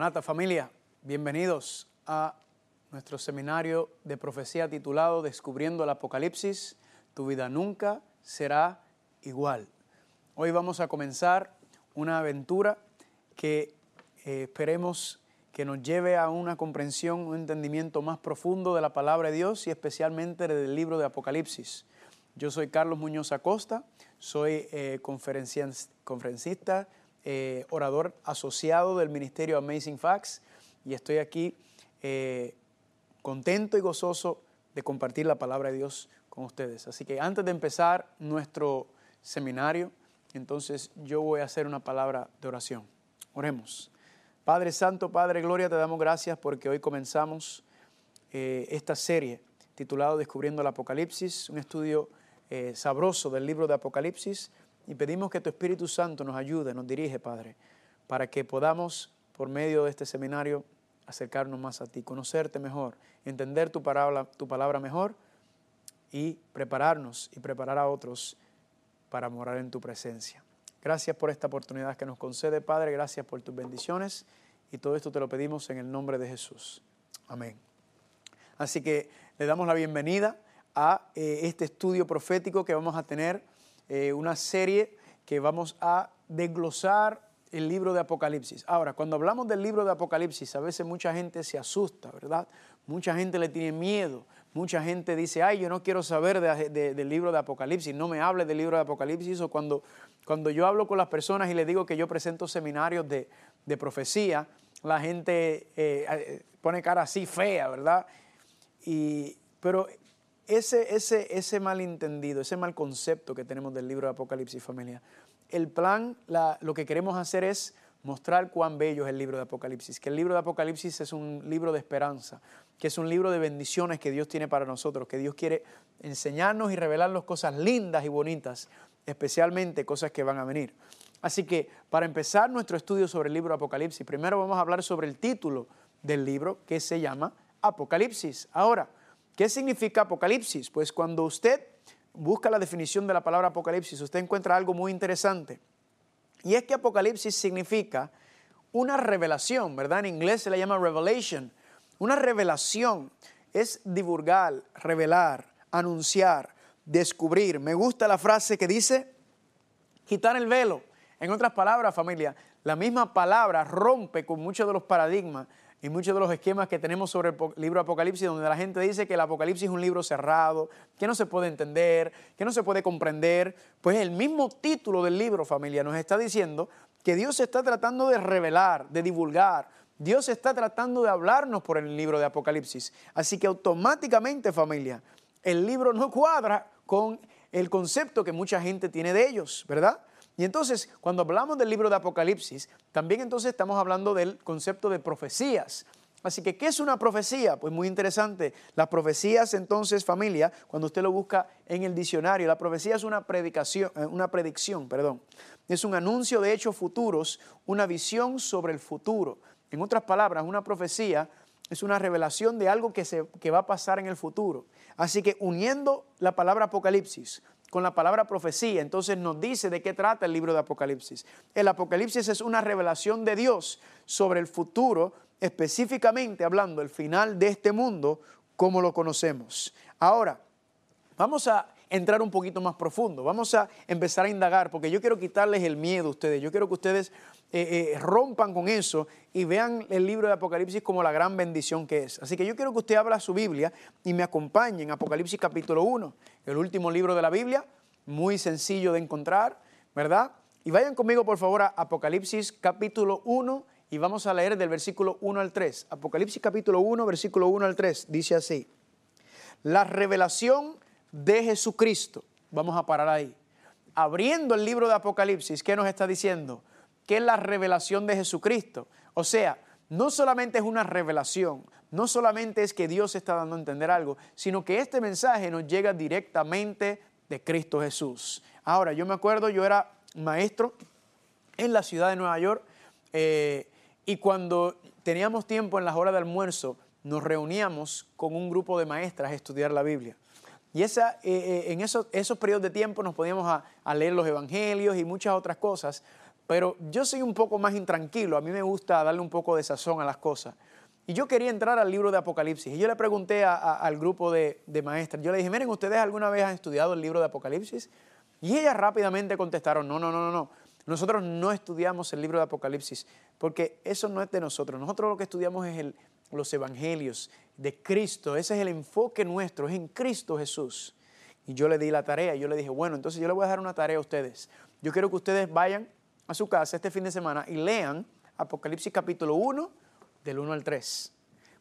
Maranata familia, bienvenidos a nuestro seminario de profecía titulado Descubriendo el Apocalipsis, tu vida nunca será igual. Hoy vamos a comenzar una aventura que eh, esperemos que nos lleve a una comprensión, un entendimiento más profundo de la palabra de Dios y especialmente del libro de Apocalipsis. Yo soy Carlos Muñoz Acosta, soy eh, conferencista, eh, orador asociado del Ministerio Amazing Facts y estoy aquí eh, contento y gozoso de compartir la palabra de Dios con ustedes. Así que antes de empezar nuestro seminario, entonces yo voy a hacer una palabra de oración. Oremos. Padre Santo, Padre Gloria, te damos gracias porque hoy comenzamos esta serie titulado Descubriendo el Apocalipsis, un estudio eh, sabroso del libro de Apocalipsis y pedimos que tu Espíritu Santo nos ayude, nos dirige, Padre, para que podamos, por medio de este seminario, acercarnos más a ti, conocerte mejor, entender tu palabra, tu palabra mejor y prepararnos y preparar a otros para morar en tu presencia. Gracias por esta oportunidad que nos concede, Padre, gracias por tus bendiciones y todo esto te lo pedimos en el nombre de Jesús. Amén. Así que le damos la bienvenida a eh, este estudio profético que vamos a tener, eh, una serie que vamos a desglosar el libro de Apocalipsis. Ahora, cuando hablamos del libro de Apocalipsis, a veces mucha gente se asusta, ¿verdad? Mucha gente le tiene miedo, mucha gente dice, ay, yo no quiero saber del libro de Apocalipsis, no me hable del libro de Apocalipsis, o cuando, cuando yo hablo con las personas y les digo que yo presento seminarios de, profecía, la gente eh, pone cara así fea, ¿verdad? Y, pero ese, ese, ese malentendido, ese mal concepto que tenemos del libro de Apocalipsis, familia, el plan, lo que queremos hacer es mostrar cuán bello es el libro de Apocalipsis, que el libro de Apocalipsis es un libro de esperanza, que es un libro de bendiciones que Dios tiene para nosotros, que Dios quiere enseñarnos y revelarnos cosas lindas y bonitas, especialmente cosas que van a venir. Así que para empezar nuestro estudio sobre el libro de Apocalipsis, primero vamos a hablar sobre el título del libro que se llama Apocalipsis. Ahora, ¿Qué significa Apocalipsis? Pues cuando usted busca la definición de la palabra Apocalipsis, usted encuentra algo muy interesante. Y es que Apocalipsis significa una revelación, ¿verdad? En inglés se le llama revelation. Una revelación es divulgar, revelar, anunciar, descubrir. Me gusta la frase que dice quitar el velo. En otras palabras, familia, la misma palabra rompe con muchos de los paradigmas y muchos de los esquemas que tenemos sobre el libro Apocalipsis, donde la gente dice que el Apocalipsis es un libro cerrado, que no se puede entender, que no se puede comprender, pues el mismo título del libro, familia, nos está diciendo que Dios está tratando de revelar, de divulgar, Dios está tratando de hablarnos por el libro de Apocalipsis. Así que automáticamente, familia, el libro no cuadra con el concepto que mucha gente tiene de ellos, ¿verdad? Y entonces, cuando hablamos del libro de Apocalipsis, también entonces estamos hablando del concepto de profecías. Así que, ¿qué es una profecía? Pues muy interesante. Las profecías, entonces, familia, cuando usted lo busca en el diccionario, la profecía es una predicación, eh, una predicción, perdón. Es un anuncio de hechos futuros, una visión sobre el futuro. En otras palabras, una profecía es una revelación de algo que, se, que va a pasar en el futuro. Así que uniendo la palabra Apocalipsis con la palabra profecía, entonces nos dice de qué trata el libro de Apocalipsis. El Apocalipsis es una revelación de Dios sobre el futuro, específicamente hablando del final de este mundo como lo conocemos. Ahora, vamos a entrar un poquito más profundo, vamos a empezar a indagar, porque yo quiero quitarles el miedo a ustedes, yo quiero que ustedes eh, eh, rompan con eso y vean el libro de Apocalipsis como la gran bendición que es. Así que yo quiero que usted abra su Biblia y me acompañe en Apocalipsis capítulo 1, el último libro de la Biblia, muy sencillo de encontrar, ¿verdad? Y vayan conmigo por favor a Apocalipsis capítulo 1 y vamos a leer del versículo 1 al 3. Apocalipsis capítulo 1, versículo 1 al 3, dice así. La revelación de Jesucristo. Vamos a parar ahí. Abriendo el libro de Apocalipsis, ¿qué nos está diciendo? que es la revelación de Jesucristo. O sea, no solamente es una revelación, no solamente es que Dios está dando a entender algo, sino que este mensaje nos llega directamente de Cristo Jesús. Ahora, yo me acuerdo, yo era maestro en la ciudad de Nueva York eh, y cuando teníamos tiempo en las horas de almuerzo, nos reuníamos con un grupo de maestras a estudiar la Biblia. Y esa, eh, eh, en esos, esos periodos de tiempo nos podíamos a leer los evangelios y muchas otras cosas, pero yo soy un poco más intranquilo, a mí me gusta darle un poco de sazón a las cosas. Y yo quería entrar al libro de Apocalipsis. Y yo le pregunté al grupo de, de maestras, yo le dije, miren, ¿ustedes alguna vez han estudiado el libro de Apocalipsis? Y ellas rápidamente contestaron, no, no, no, no, no. Nosotros no estudiamos el libro de Apocalipsis, porque eso no es de nosotros. Nosotros lo que estudiamos es el, los evangelios de Cristo. Ese es el enfoque nuestro, es en Cristo Jesús. Y yo le di la tarea, yo le dije, bueno, entonces yo le voy a dar una tarea a ustedes. Yo quiero que ustedes vayan a su casa este fin de semana y lean Apocalipsis capítulo 1, del 1 al 3.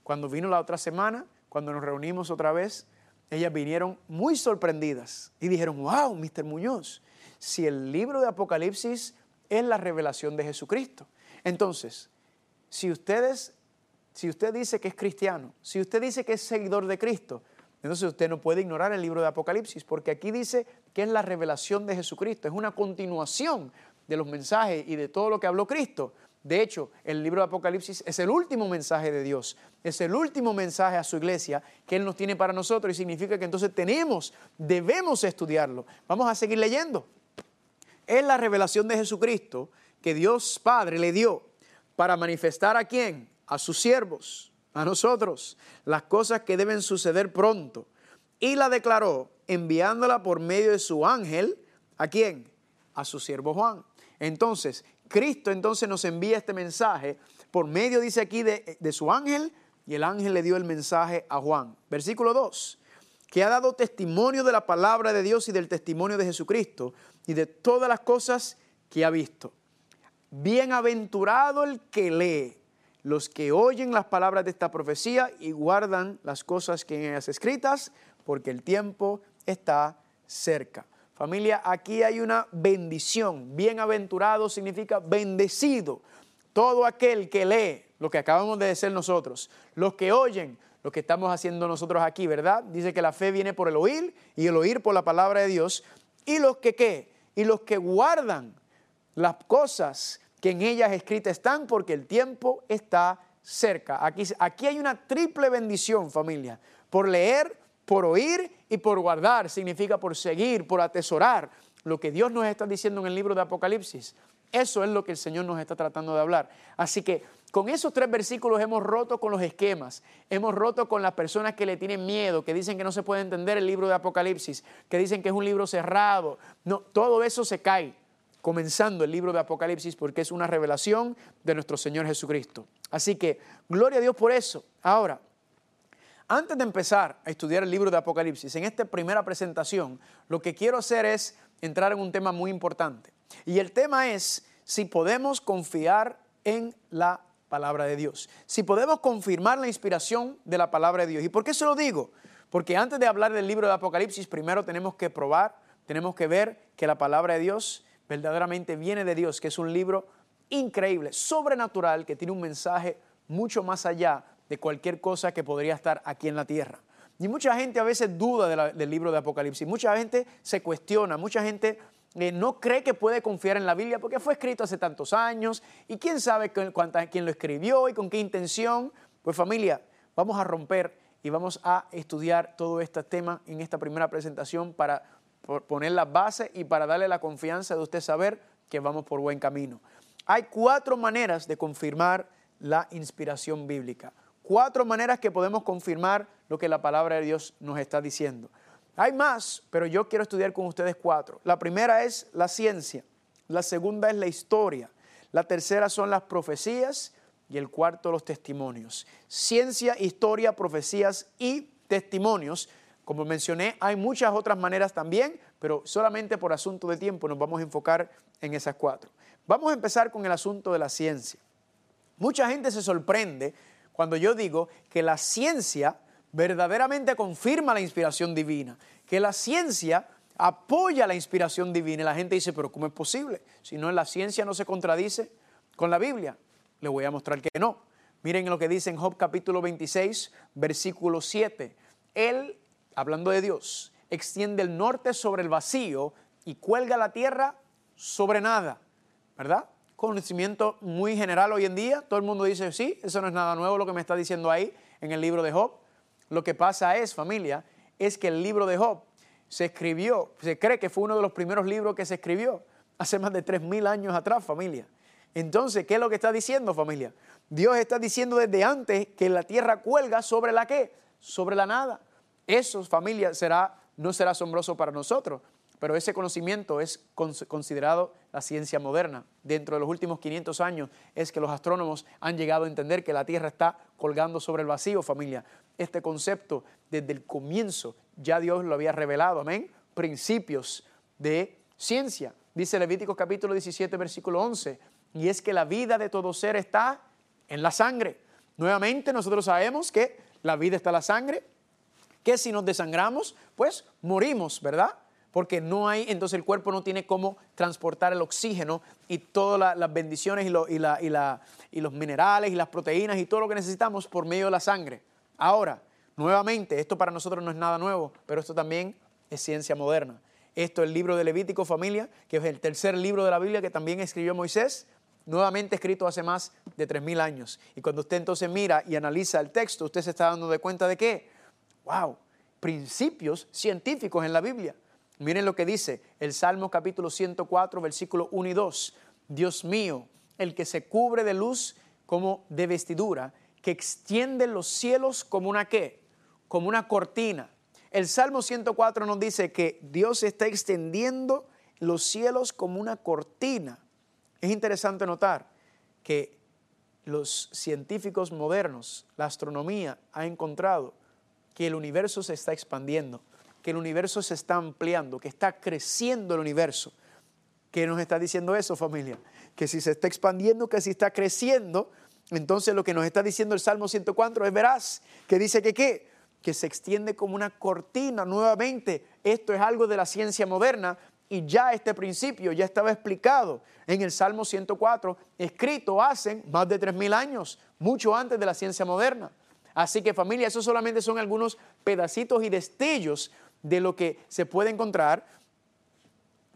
Cuando vino la otra semana, cuando nos reunimos otra vez, ellas vinieron muy sorprendidas y dijeron, wow, Mr. Muñoz, si el libro de Apocalipsis es la revelación de Jesucristo. Entonces, si ustedes, si usted dice que es cristiano, si usted dice que es seguidor de Cristo, entonces usted no puede ignorar el libro de Apocalipsis, porque aquí dice que es la revelación de Jesucristo, es una continuación de los mensajes y de todo lo que habló Cristo. De hecho, el libro de Apocalipsis es el último mensaje de Dios, es el último mensaje a su iglesia que Él nos tiene para nosotros y significa que entonces tenemos, debemos estudiarlo. Vamos a seguir leyendo. Es la revelación de Jesucristo que Dios Padre le dio para manifestar a quién? A sus siervos, a nosotros, las cosas que deben suceder pronto. Y la declaró enviándola por medio de su ángel, ¿a quién? A su siervo Juan. Entonces, Cristo entonces nos envía este mensaje por medio, dice aquí, de, de, su ángel, y el ángel le dio el mensaje a Juan. Versículo 2, que ha dado testimonio de la palabra de Dios y del testimonio de Jesucristo y de todas las cosas que ha visto. Bienaventurado el que lee, los que oyen las palabras de esta profecía y guardan las cosas que en ellas escritas, porque el tiempo está cerca. Familia, aquí hay una bendición. Bienaventurado significa bendecido. Todo aquel que lee lo que acabamos de decir nosotros, los que oyen lo que estamos haciendo nosotros aquí, ¿verdad? Dice que la fe viene por el oír y el oír por la palabra de Dios. Y los que qué? Y los que guardan las cosas que en ellas escritas están porque el tiempo está cerca. Aquí, aquí hay una triple bendición, familia. Por leer, por oír y por guardar. Significa por seguir, por atesorar lo que Dios nos está diciendo en el libro de Apocalipsis. Eso es lo que el Señor nos está tratando de hablar. Así que con esos tres versículos hemos roto con los esquemas, hemos roto con las personas que le tienen miedo, que dicen que no se puede entender el libro de Apocalipsis, que dicen que es un libro cerrado. No, todo eso se cae comenzando el libro de Apocalipsis porque es una revelación de nuestro Señor Jesucristo. Así que gloria a Dios por eso. Ahora, antes de empezar a estudiar el libro de Apocalipsis, en esta primera presentación, lo que quiero hacer es entrar en un tema muy importante. Y el tema es si podemos confiar en la palabra de Dios, si podemos confirmar la inspiración de la palabra de Dios. ¿Y por qué se lo digo? Porque antes de hablar del libro de Apocalipsis, primero tenemos que probar, tenemos que ver que la palabra de Dios verdaderamente viene de Dios, que es un libro increíble, sobrenatural, que tiene un mensaje mucho más allá de cualquier cosa que podría estar aquí en la tierra. Y mucha gente a veces duda del libro de Apocalipsis, mucha gente se cuestiona, mucha gente eh, no cree que puede confiar en la Biblia porque fue escrito hace tantos años y quién sabe cuánta, quién lo escribió y con qué intención. Pues familia, vamos a romper y vamos a estudiar todo este tema en esta primera presentación para poner la base y para darle la confianza de usted saber que vamos por buen camino. Hay cuatro maneras de confirmar la inspiración bíblica cuatro maneras que podemos confirmar lo que la palabra de Dios nos está diciendo. Hay más, pero yo quiero estudiar con ustedes cuatro. La primera es la ciencia, la segunda es la historia, la tercera son las profecías y el cuarto los testimonios. Ciencia, historia, profecías y testimonios. Como mencioné, hay muchas otras maneras también, pero solamente por asunto de tiempo nos vamos a enfocar en esas cuatro. Vamos a empezar con el asunto de la ciencia. Mucha gente se sorprende cuando yo digo que la ciencia verdaderamente confirma la inspiración divina, que la ciencia apoya la inspiración divina. Y la gente dice, pero ¿cómo es posible? Si no, la ciencia no se contradice con la Biblia. Le voy a mostrar que no. Miren lo que dice en Job capítulo 26, versículo 7. Él, hablando de Dios, extiende el norte sobre el vacío y cuelga la tierra sobre nada. ¿Verdad? conocimiento muy general hoy en día. Todo el mundo dice, sí, eso no es nada nuevo lo que me está diciendo ahí en el libro de Job. Lo que pasa es, familia, es que el libro de Job se escribió, se cree que fue uno de los primeros libros que se escribió hace más de 3.000 años atrás, familia. Entonces, ¿qué es lo que está diciendo, familia? Dios está diciendo desde antes que la tierra cuelga sobre la qué? Sobre la nada. Eso, familia, será, no será asombroso para nosotros, pero ese conocimiento es considerado la ciencia moderna. Dentro de los últimos 500 años es que los astrónomos han llegado a entender que la Tierra está colgando sobre el vacío, familia. Este concepto desde el comienzo ya Dios lo había revelado, amén. Principios de ciencia. Dice Levíticos capítulo 17, versículo 11, y es que la vida de todo ser está en la sangre. Nuevamente nosotros sabemos que la vida está en la sangre, que si nos desangramos, pues morimos, ¿verdad? porque no hay, entonces el cuerpo no tiene cómo transportar el oxígeno y todas las bendiciones y, los minerales y las proteínas y todo lo que necesitamos por medio de la sangre. Ahora, nuevamente, esto para nosotros no es nada nuevo, pero esto también es ciencia moderna. Esto es el libro de Levítico, familia, que es el tercer libro de la Biblia que también escribió Moisés, nuevamente escrito hace más de 3.000 años. Y cuando usted entonces mira y analiza el texto, usted se está dando de cuenta de qué? ¡Wow! Principios científicos en la Biblia. Miren lo que dice el Salmo capítulo 104, versículo 1 y 2. Dios mío, el que se cubre de luz como de vestidura, que extiende los cielos como una qué? Como una cortina. El Salmo 104 nos dice que Dios está extendiendo los cielos como una cortina. Es interesante notar que los científicos modernos, la astronomía, ha encontrado que el universo se está expandiendo que el universo se está ampliando, que está creciendo el universo. ¿Qué nos está diciendo eso, familia? Que si se está expandiendo, que si está creciendo, entonces lo que nos está diciendo el Salmo 104 es veraz, que dice que qué? Que se extiende como una cortina nuevamente. Esto es algo de la ciencia moderna y ya este principio ya estaba explicado en el Salmo 104, escrito hace más de 3.000 años, mucho antes de la ciencia moderna. Así que familia, esos solamente son algunos pedacitos y destellos de lo que se puede encontrar,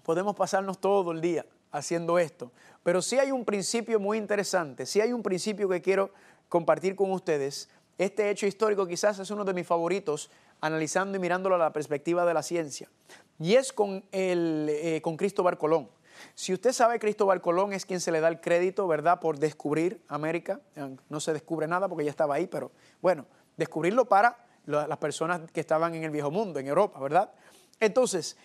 podemos pasarnos todo el día haciendo esto. Pero sí hay un principio muy interesante, sí hay un principio que quiero compartir con ustedes. Este hecho histórico quizás es uno de mis favoritos, analizando y mirándolo a la perspectiva de la ciencia. Y es con, el, eh, con Cristóbal Colón. Si usted sabe, Cristóbal Colón es quien se le da el crédito, ¿verdad?, por descubrir América. No se descubre nada porque ya estaba ahí, pero bueno, descubrirlo para las personas que estaban en el viejo mundo, en Europa, ¿verdad? Entonces,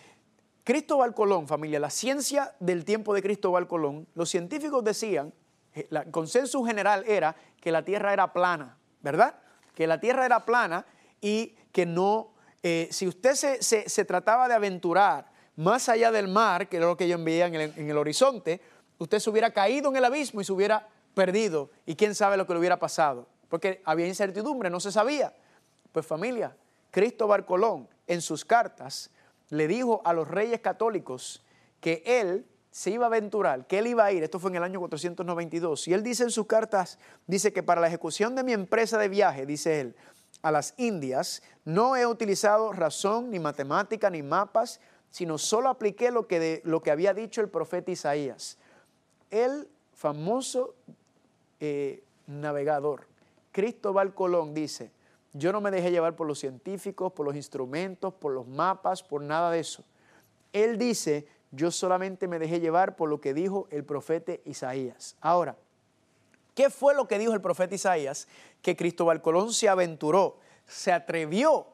Cristóbal Colón, familia, la ciencia del tiempo de Cristóbal Colón, los científicos decían, eh, el consenso general era que la Tierra era plana, ¿verdad? Que la Tierra era plana y que no, eh, si usted se, trataba de aventurar más allá del mar, que era lo que ellos veían en el, horizonte, usted se hubiera caído en el abismo y se hubiera perdido. Y quién sabe lo que le hubiera pasado, porque había incertidumbre, no se sabía. Pues familia, Cristóbal Colón en sus cartas le dijo a los reyes católicos que él se iba a aventurar, que él iba a ir, esto fue en el año 492, y él dice en sus cartas, dice que para la ejecución de mi empresa de viaje, dice él, a las Indias, no he utilizado razón, ni matemática, ni mapas, sino solo apliqué lo que, lo que había dicho el profeta Isaías. El famoso eh, navegador, Cristóbal Colón, dice, yo no me dejé llevar por los científicos, por los instrumentos, por los mapas, por nada de eso. Él dice, yo solamente me dejé llevar por lo que dijo el profeta Isaías. Ahora, ¿qué fue lo que dijo el profeta Isaías? Que Cristóbal Colón se aventuró, se atrevió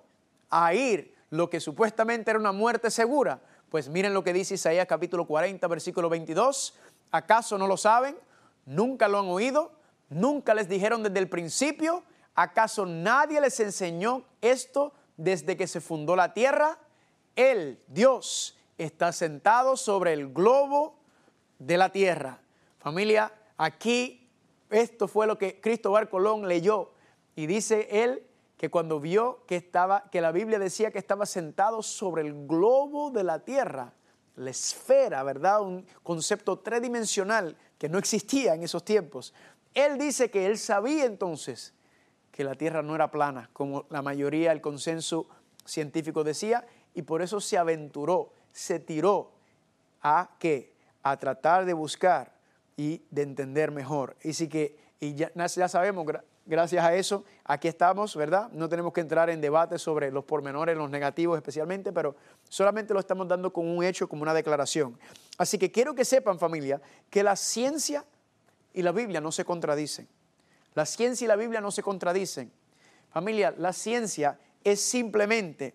a ir lo que supuestamente era una muerte segura. Pues miren lo que dice Isaías capítulo 40, versículo 22. ¿Acaso no lo saben? ¿Nunca lo han oído? ¿Nunca les dijeron desde el principio? ¿Acaso nadie les enseñó esto desde que se fundó la tierra? Él, Dios, está sentado sobre el globo de la tierra. Familia, aquí esto fue lo que Cristóbal Colón leyó y dice él que cuando vio que estaba que la Biblia decía que estaba sentado sobre el globo de la tierra, la esfera, ¿verdad? Un concepto tridimensional que no existía en esos tiempos. Él dice que él sabía entonces que la Tierra no era plana, como la mayoría del consenso científico decía, y por eso se aventuró, se tiró a qué? A tratar de buscar y de entender mejor. Y sí que, ya sabemos, gracias a eso, aquí estamos, ¿verdad? No tenemos que entrar en debate sobre los pormenores, los negativos especialmente, pero solamente lo estamos dando como un hecho, como una declaración. Así que quiero que sepan familia que la ciencia y la Biblia no se contradicen. La ciencia y la Biblia no se contradicen. Familia, la ciencia es simplemente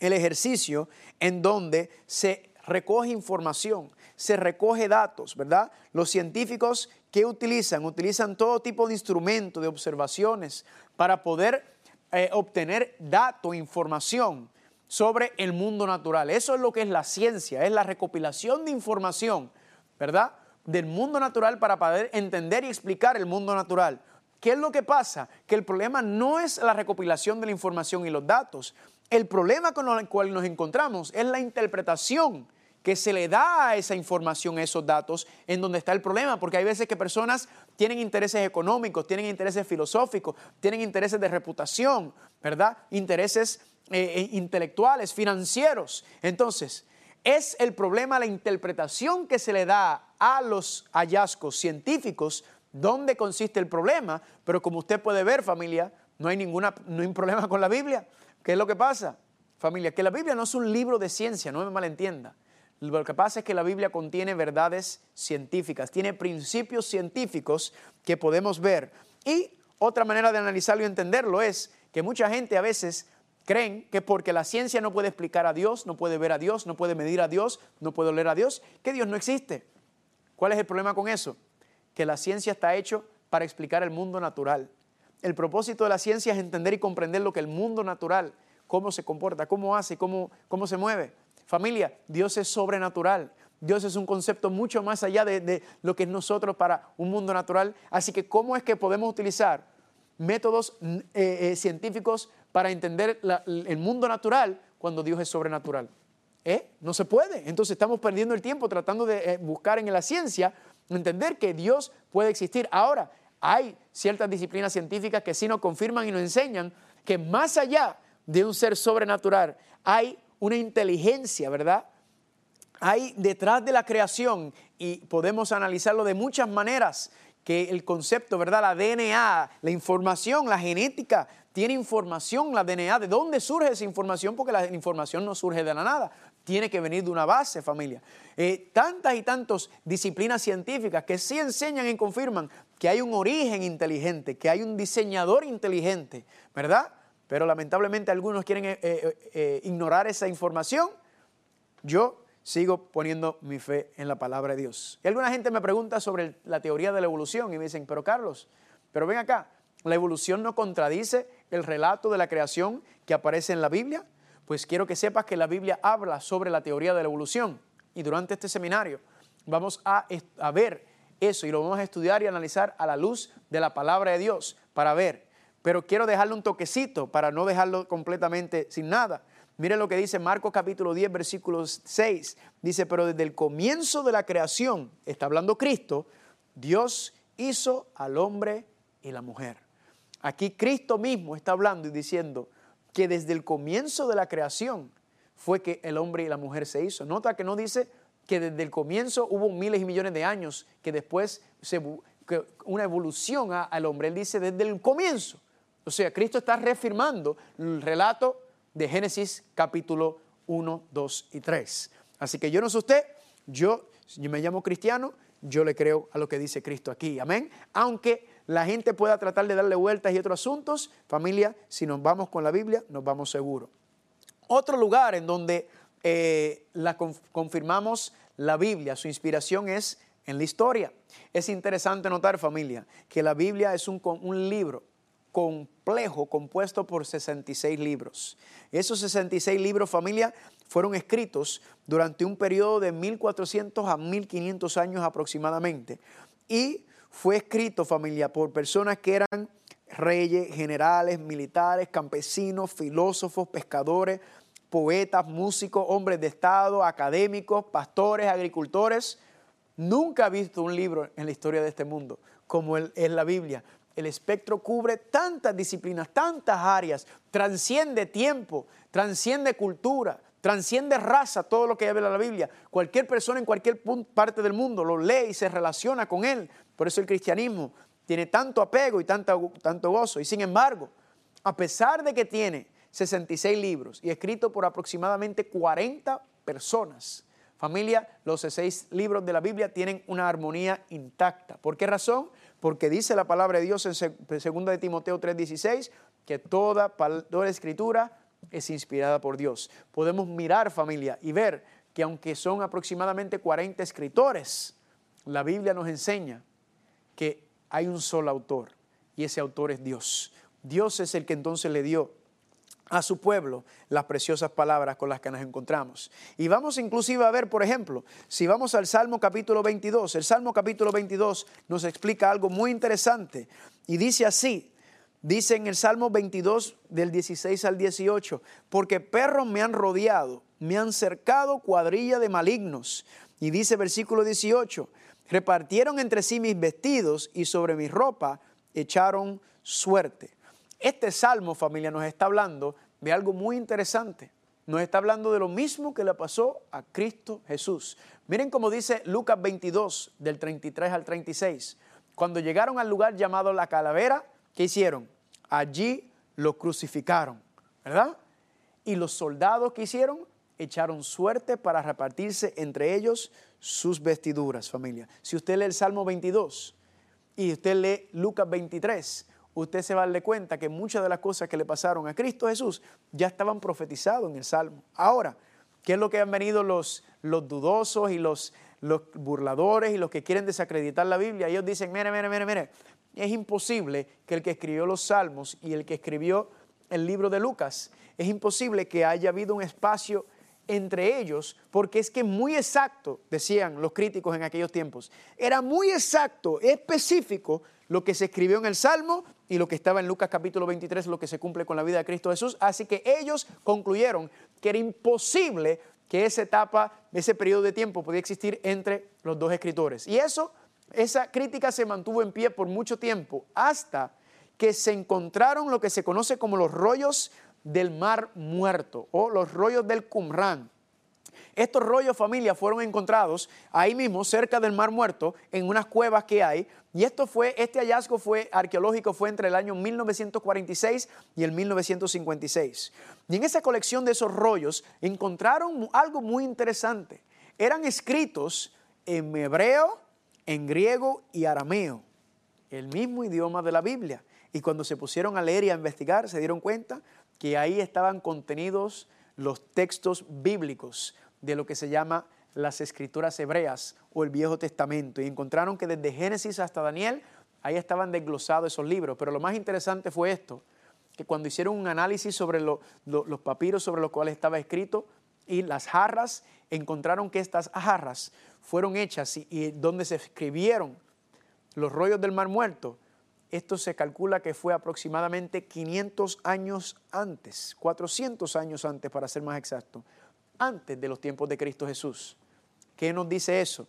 el ejercicio en donde se recoge información, se recoge datos, ¿verdad? Los científicos que utilizan, utilizan todo tipo de instrumentos, de observaciones, para poder eh, obtener datos, información sobre el mundo natural. Eso es lo que es la ciencia, es la recopilación de información, ¿verdad? Del mundo natural para poder entender y explicar el mundo natural. ¿Qué es lo que pasa? Que el problema no es la recopilación de la información y los datos. El problema con el cual nos encontramos es la interpretación que se le da a esa información, a esos datos, en donde está el problema, porque hay veces que personas tienen intereses económicos, tienen intereses filosóficos, tienen intereses de reputación, ¿verdad? Intereses eh, eh, intelectuales, financieros. Entonces, es el problema la interpretación que se le da a los hallazgos científicos, dónde consiste el problema, pero como usted puede ver, familia, no hay, ninguna, no hay un problema con la Biblia. ¿Qué es lo que pasa? Familia, que la Biblia no es un libro de ciencia, no me malentienda. Lo que pasa es que la Biblia contiene verdades científicas, tiene principios científicos que podemos ver. Y otra manera de analizarlo y entenderlo es que mucha gente a veces creen que porque la ciencia no puede explicar a Dios, no puede ver a Dios, no puede medir a Dios, no puede oler a Dios, que Dios no existe. ¿Cuál es el problema con eso? Que la ciencia está hecho para explicar el mundo natural. El propósito de la ciencia es entender y comprender lo que el mundo natural, cómo se comporta, cómo hace, cómo, cómo se mueve. Familia, Dios es sobrenatural. Dios es un concepto mucho más allá de, lo que es nosotros para un mundo natural. Así que, ¿cómo es que podemos utilizar métodos eh, eh, científicos para entender el mundo natural cuando Dios es sobrenatural? ¿Eh? No se puede. Entonces estamos perdiendo el tiempo tratando de buscar en la ciencia entender que Dios puede existir. Ahora, hay ciertas disciplinas científicas que sí nos confirman y nos enseñan que más allá de un ser sobrenatural hay una inteligencia, ¿verdad? Hay detrás de la creación, y podemos analizarlo de muchas maneras, que el concepto, ¿verdad? La DNA, la información, la genética, tiene información, la DNA. ¿De dónde surge esa información? Porque la información no surge de la nada, tiene que venir de una base, familia. Eh, tantas y tantas disciplinas científicas que sí enseñan y confirman que hay un origen inteligente, que hay un diseñador inteligente, ¿verdad? Pero lamentablemente algunos quieren eh, eh, eh, ignorar esa información. Yo sigo poniendo mi fe en la palabra de Dios. Y alguna gente me pregunta sobre la teoría de la evolución y me dicen, pero Carlos, pero ven acá, ¿la evolución no contradice el relato de la creación que aparece en la Biblia? Pues quiero que sepas que la Biblia habla sobre la teoría de la evolución. Y durante este seminario vamos a, a ver eso y lo vamos a estudiar y analizar a la luz de la palabra de Dios para ver pero quiero dejarle un toquecito para no dejarlo completamente sin nada. Mire lo que dice Marcos capítulo 10, versículo 6. Dice, pero desde el comienzo de la creación, está hablando Cristo, Dios hizo al hombre y la mujer. Aquí Cristo mismo está hablando y diciendo que desde el comienzo de la creación fue que el hombre y la mujer se hizo. Nota que no dice que desde el comienzo hubo miles y millones de años que después una evolución al hombre. Él dice desde el comienzo. O sea, Cristo está reafirmando el relato de Génesis capítulo 1, 2 y 3. Así que yo no sé usted, yo, yo me llamo cristiano, yo le creo a lo que dice Cristo aquí. Amén. Aunque la gente pueda tratar de darle vueltas y otros asuntos, familia, si nos vamos con la Biblia, nos vamos seguro. Otro lugar en donde eh, la confirmamos la Biblia, su inspiración es en la historia. Es interesante notar, familia, que la Biblia es un libro complejo compuesto por 66 libros. Esos 66 libros, familia, fueron escritos durante un periodo de 1400 a 1500 años aproximadamente. Y fue escrito, familia, por personas que eran reyes, generales, militares, campesinos, filósofos, pescadores, poetas, músicos, hombres de Estado, académicos, pastores, agricultores. Nunca he visto un libro en la historia de este mundo como es la Biblia, el espectro cubre tantas disciplinas, tantas áreas, transciende tiempo, transciende cultura, transciende raza, todo lo que habla la Biblia. Cualquier persona en cualquier parte del mundo lo lee y se relaciona con él. Por eso el cristianismo tiene tanto apego y tanto, tanto gozo. Y sin embargo, a pesar de que tiene 66 libros y escrito por aproximadamente 40 personas, Familia, los seis libros de la Biblia tienen una armonía intacta. ¿Por qué razón? Porque dice la palabra de Dios en 2 de Timoteo 3:16 que toda, toda escritura es inspirada por Dios. Podemos mirar familia y ver que aunque son aproximadamente 40 escritores, la Biblia nos enseña que hay un solo autor y ese autor es Dios. Dios es el que entonces le dio a su pueblo las preciosas palabras con las que nos encontramos. Y vamos inclusive a ver, por ejemplo, si vamos al Salmo capítulo 22, el Salmo capítulo 22 nos explica algo muy interesante y dice así, dice en el Salmo 22 del 16 al 18, porque perros me han rodeado, me han cercado cuadrilla de malignos. Y dice versículo 18, repartieron entre sí mis vestidos y sobre mi ropa echaron suerte. Este salmo, familia, nos está hablando de algo muy interesante. Nos está hablando de lo mismo que le pasó a Cristo Jesús. Miren cómo dice Lucas 22, del 33 al 36. Cuando llegaron al lugar llamado la calavera, ¿qué hicieron? Allí lo crucificaron, ¿verdad? Y los soldados que hicieron echaron suerte para repartirse entre ellos sus vestiduras, familia. Si usted lee el Salmo 22 y usted lee Lucas 23, usted se va a darle cuenta que muchas de las cosas que le pasaron a Cristo Jesús ya estaban profetizadas en el Salmo. Ahora, ¿qué es lo que han venido los, los dudosos y los, los burladores y los que quieren desacreditar la Biblia? Ellos dicen, mire, mire, mire, mire, es imposible que el que escribió los Salmos y el que escribió el libro de Lucas, es imposible que haya habido un espacio entre ellos, porque es que muy exacto, decían los críticos en aquellos tiempos, era muy exacto, específico lo que se escribió en el Salmo y lo que estaba en Lucas capítulo 23, lo que se cumple con la vida de Cristo Jesús. Así que ellos concluyeron que era imposible que esa etapa, ese periodo de tiempo podía existir entre los dos escritores. Y eso, esa crítica se mantuvo en pie por mucho tiempo, hasta que se encontraron lo que se conoce como los rollos del mar muerto o los rollos del Qumran. Estos rollos, familia, fueron encontrados ahí mismo, cerca del Mar Muerto, en unas cuevas que hay. Y esto fue, este hallazgo fue arqueológico fue entre el año 1946 y el 1956. Y en esa colección de esos rollos encontraron algo muy interesante. Eran escritos en hebreo, en griego y arameo, el mismo idioma de la Biblia. Y cuando se pusieron a leer y a investigar, se dieron cuenta que ahí estaban contenidos los textos bíblicos de lo que se llama las escrituras hebreas o el Viejo Testamento y encontraron que desde Génesis hasta Daniel ahí estaban desglosados esos libros. Pero lo más interesante fue esto, que cuando hicieron un análisis sobre los papiros sobre los cuales estaba escrito y las jarras, encontraron que estas jarras fueron hechas y, y donde se escribieron los rollos del Mar Muerto, esto se calcula que fue aproximadamente 500 años antes, 400 años antes para ser más exacto, antes de los tiempos de Cristo Jesús. ¿Qué nos dice eso?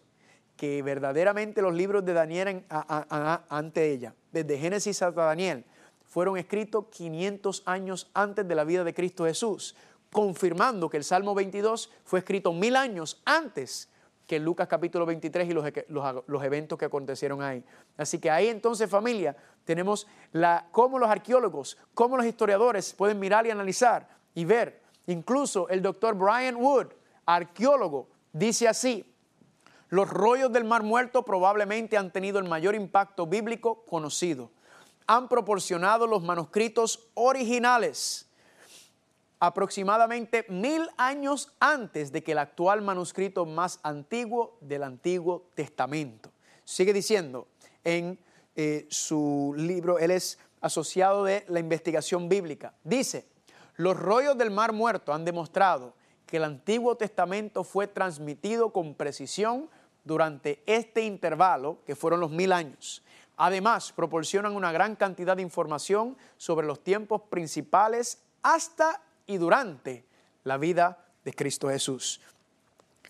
Que verdaderamente los libros de Daniel ante ella, desde Génesis hasta Daniel, fueron escritos 500 años antes de la vida de Cristo Jesús, confirmando que el Salmo 22 fue escrito mil años antes que Lucas capítulo 23 y los, los, eventos que acontecieron ahí. Así que ahí entonces familia tenemos cómo los arqueólogos, cómo los historiadores pueden mirar y analizar y ver Incluso el doctor Brian Wood, arqueólogo, dice así, los rollos del Mar Muerto probablemente han tenido el mayor impacto bíblico conocido. Han proporcionado los manuscritos originales aproximadamente mil años antes de que el actual manuscrito más antiguo del Antiguo Testamento. Sigue diciendo en eh, su libro, él es asociado de la investigación bíblica. Dice, los rollos del Mar Muerto han demostrado que el Antiguo Testamento fue transmitido con precisión durante este intervalo, que fueron los mil años. Además, proporcionan una gran cantidad de información sobre los tiempos principales hasta y durante la vida de Cristo Jesús.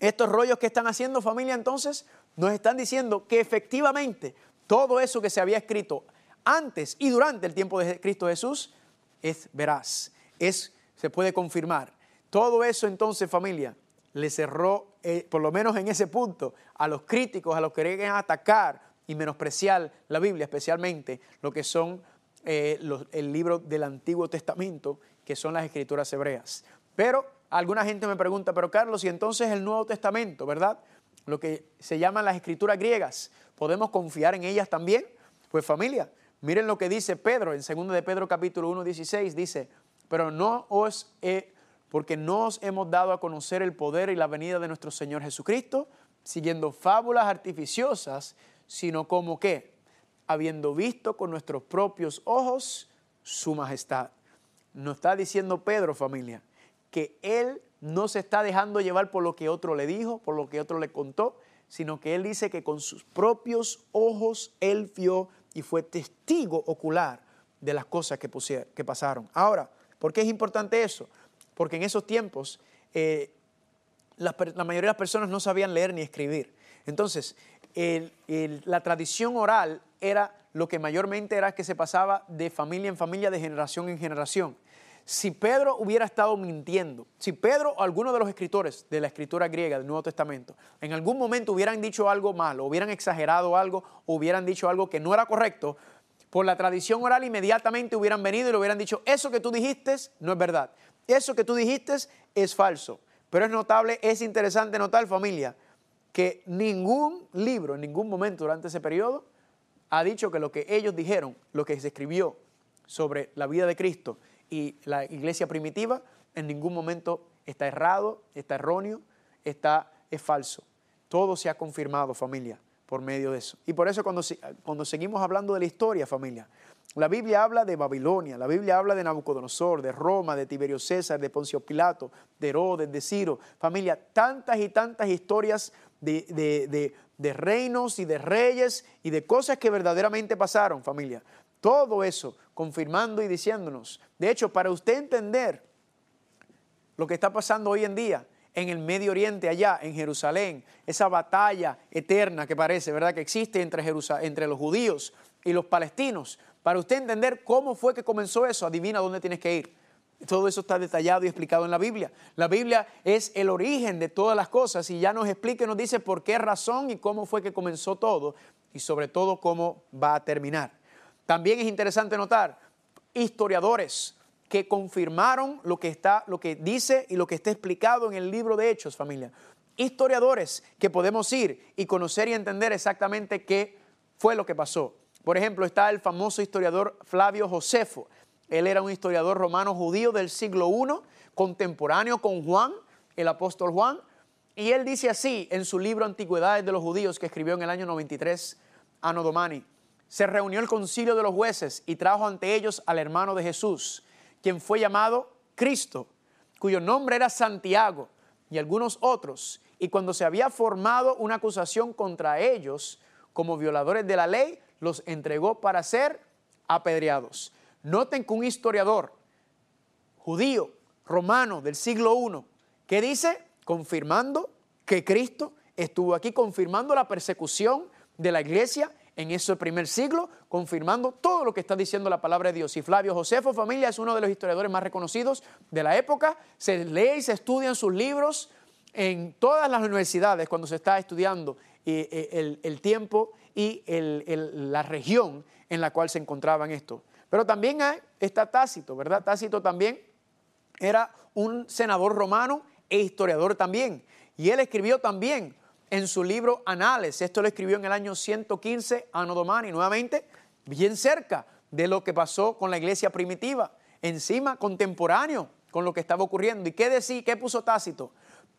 Estos rollos que están haciendo familia entonces nos están diciendo que efectivamente todo eso que se había escrito antes y durante el tiempo de Cristo Jesús es veraz es, se puede confirmar. Todo eso entonces, familia, le cerró, eh, por lo menos en ese punto, a los críticos, a los que querían atacar y menospreciar la Biblia, especialmente lo que son eh, el libro del Antiguo Testamento, que son las escrituras hebreas. Pero alguna gente me pregunta, pero Carlos, y entonces el Nuevo Testamento, ¿verdad? Lo que se llaman las escrituras griegas, ¿podemos confiar en ellas también? Pues familia, miren lo que dice Pedro en 2 de Pedro capítulo 1, 16, dice, pero no os he, porque no os hemos dado a conocer el poder y la venida de nuestro Señor Jesucristo, siguiendo fábulas artificiosas, sino como que, habiendo visto con nuestros propios ojos su majestad. Nos está diciendo Pedro, familia, que él no se está dejando llevar por lo que otro le dijo, por lo que otro le contó, sino que él dice que con sus propios ojos él vio y fue testigo ocular de las cosas que, que pasaron. Ahora, ¿por qué es importante eso? Porque en esos tiempos eh, la, mayoría de las personas no sabían leer ni escribir. Entonces, la tradición oral era lo que mayormente era que se pasaba de familia en familia, de generación en generación. Si Pedro hubiera estado mintiendo, si Pedro o alguno de los escritores de la escritura griega del Nuevo Testamento en algún momento hubieran dicho algo malo, hubieran exagerado algo, hubieran dicho algo que no era correcto, por la tradición oral inmediatamente hubieran venido y le hubieran dicho, eso que tú dijiste no es verdad, eso que tú dijiste es falso. Pero es notable, es interesante notar, familia, que ningún libro en ningún momento durante ese periodo ha dicho que lo que ellos dijeron, lo que se escribió sobre la vida de Cristo y la iglesia primitiva, en ningún momento está errado, está erróneo, está, es falso. Todo se ha confirmado, familia, por medio de eso. Y por eso cuando, cuando seguimos hablando de la historia, familia, la Biblia habla de Babilonia, la Biblia habla de Nabucodonosor, de Roma, de Tiberio César, de Poncio Pilato, de Herodes, de Ciro. Familia, tantas y tantas historias de, reinos y de reyes y de cosas que verdaderamente pasaron, familia. Todo eso confirmando y diciéndonos. De hecho, para usted entender lo que está pasando hoy en día en el Medio Oriente, allá en Jerusalén, esa batalla eterna que parece, ¿verdad?, que existe entre, entre los judíos y los palestinos. Para usted entender cómo fue que comenzó eso, adivina dónde tienes que ir. Todo eso está detallado y explicado en la Biblia. La Biblia es el origen de todas las cosas y ya nos explica y nos dice por qué razón y cómo fue que comenzó todo y sobre todo cómo va a terminar. También es interesante notar historiadores que confirmaron lo que está lo que dice y lo que está explicado en el libro de Hechos, familia. Historiadores que podemos ir y conocer y entender exactamente qué fue lo que pasó. Por ejemplo, está el famoso historiador Flavio Josefo. Él era un historiador romano judío del siglo I, contemporáneo con Juan, el apóstol Juan. Y él dice así en su libro Antigüedades de los Judíos que escribió en el año 93, Anno Domani. Se reunió el concilio de los jueces y trajo ante ellos al hermano de Jesús, quien fue llamado Cristo, cuyo nombre era Santiago y algunos otros. Y cuando se había formado una acusación contra ellos como violadores de la ley, los entregó para ser apedreados. Noten que un historiador judío, romano del siglo I, que dice, confirmando que Cristo estuvo aquí, confirmando la persecución de la iglesia en ese primer siglo, confirmando todo lo que está diciendo la palabra de Dios. Y Flavio Josefo, familia, es uno de los historiadores más reconocidos de la época. Se lee y se estudian sus libros en todas las universidades cuando se está estudiando eh, eh, el, tiempo y la región en la cual se encontraban estos. Pero también está Tácito, ¿verdad? Tácito también era un senador romano e historiador también. Y él escribió también en su libro Anales, esto lo escribió en el año 115, Anno Domani, nuevamente, bien cerca de lo que pasó con la iglesia primitiva, encima contemporáneo con lo que estaba ocurriendo. ¿Y qué decía, qué puso Tácito?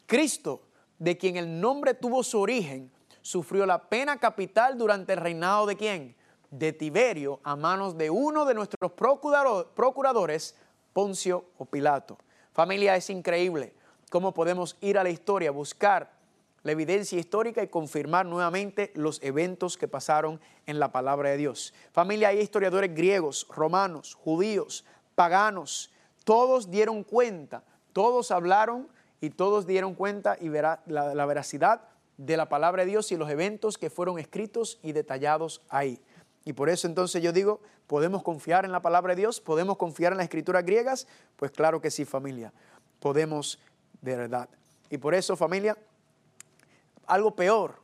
Cristo, de quien el nombre tuvo su origen, sufrió la pena capital durante el reinado de quién? De Tiberio a manos de uno de nuestros procuradores, Poncio o Pilato. Familia, es increíble cómo podemos ir a la historia, buscar la evidencia histórica y confirmar nuevamente los eventos que pasaron en la palabra de Dios. Familia, hay historiadores griegos, romanos, judíos, paganos, todos dieron cuenta, todos hablaron y todos dieron cuenta y verá la, la veracidad de la palabra de Dios y los eventos que fueron escritos y detallados ahí. Y por eso entonces yo digo, ¿podemos confiar en la palabra de Dios? ¿Podemos confiar en las escrituras griegas? Pues claro que sí, familia. Podemos de verdad. Y por eso, familia, algo peor